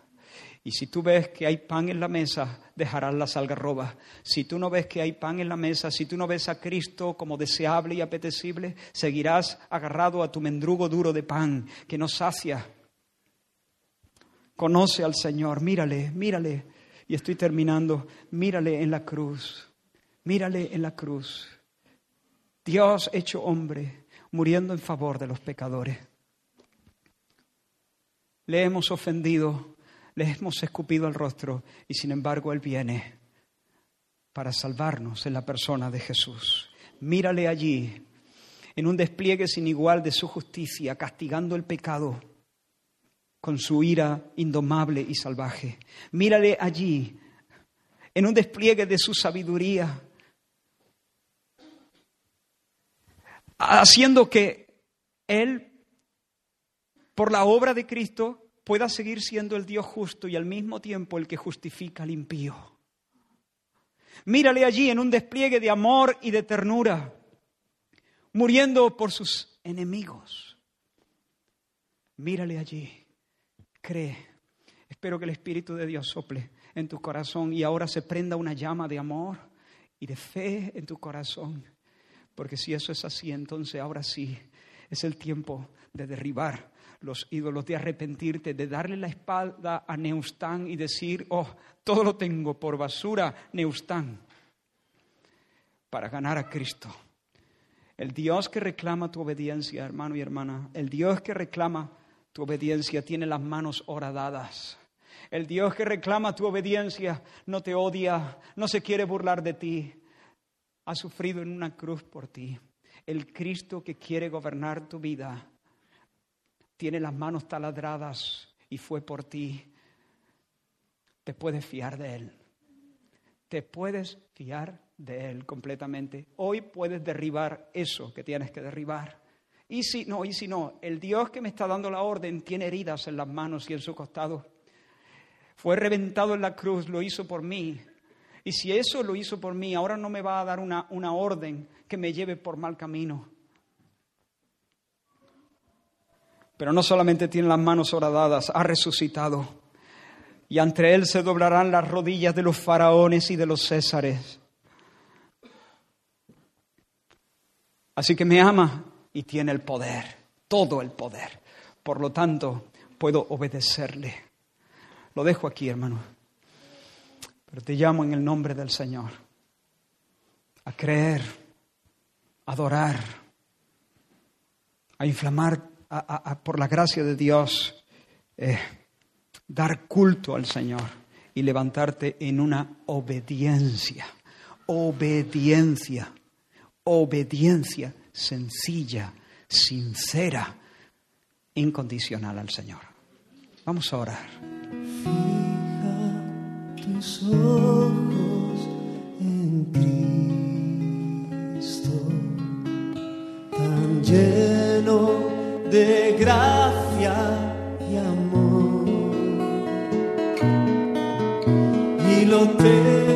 Y si tú ves que hay pan en la mesa, dejarás las algarrobas. Si tú no ves que hay pan en la mesa, si tú no ves a Cristo como deseable y apetecible, seguirás agarrado a tu mendrugo duro de pan que no sacia Conoce al Señor, mírale, mírale. Y estoy terminando, mírale en la cruz, mírale en la cruz. Dios hecho hombre, muriendo en favor de los pecadores. Le hemos ofendido, le hemos escupido el rostro y sin embargo Él viene para salvarnos en la persona de Jesús. Mírale allí, en un despliegue sin igual de su justicia, castigando el pecado con su ira indomable y salvaje. Mírale allí, en un despliegue de su sabiduría, haciendo que Él, por la obra de Cristo, pueda seguir siendo el Dios justo y al mismo tiempo el que justifica al impío. Mírale allí en un despliegue de amor y de ternura, muriendo por sus enemigos. Mírale allí cree. Espero que el Espíritu de Dios sople en tu corazón y ahora se prenda una llama de amor y de fe en tu corazón. Porque si eso es así, entonces ahora sí es el tiempo de derribar los ídolos, de arrepentirte, de darle la espalda a Neustán y decir, oh, todo lo tengo por basura, Neustán, para ganar a Cristo. El Dios que reclama tu obediencia, hermano y hermana, el Dios que reclama tu obediencia tiene las manos horadadas. El Dios que reclama tu obediencia no te odia, no se quiere burlar de ti. Ha sufrido en una cruz por ti. El Cristo que quiere gobernar tu vida tiene las manos taladradas y fue por ti. Te puedes fiar de Él. Te puedes fiar de Él completamente. Hoy puedes derribar eso que tienes que derribar. Y si no, y si no, el Dios que me está dando la orden tiene heridas en las manos y en su costado. Fue reventado en la cruz, lo hizo por mí. Y si eso lo hizo por mí, ahora no me va a dar una, una orden que me lleve por mal camino. Pero no solamente tiene las manos horadadas, ha resucitado. Y ante él se doblarán las rodillas de los faraones y de los césares. Así que me ama y tiene el poder, todo el poder. Por lo tanto, puedo obedecerle. Lo dejo aquí, hermano. Pero te llamo en el nombre del Señor a creer, a adorar, a inflamar por la gracia de Dios, eh, dar culto al Señor y levantarte en una obediencia, obediencia, obediencia sencilla, sincera, incondicional al Señor. Vamos a orar. Fija tus ojos en Cristo, tan lleno de gracia y amor. Y lo terrenal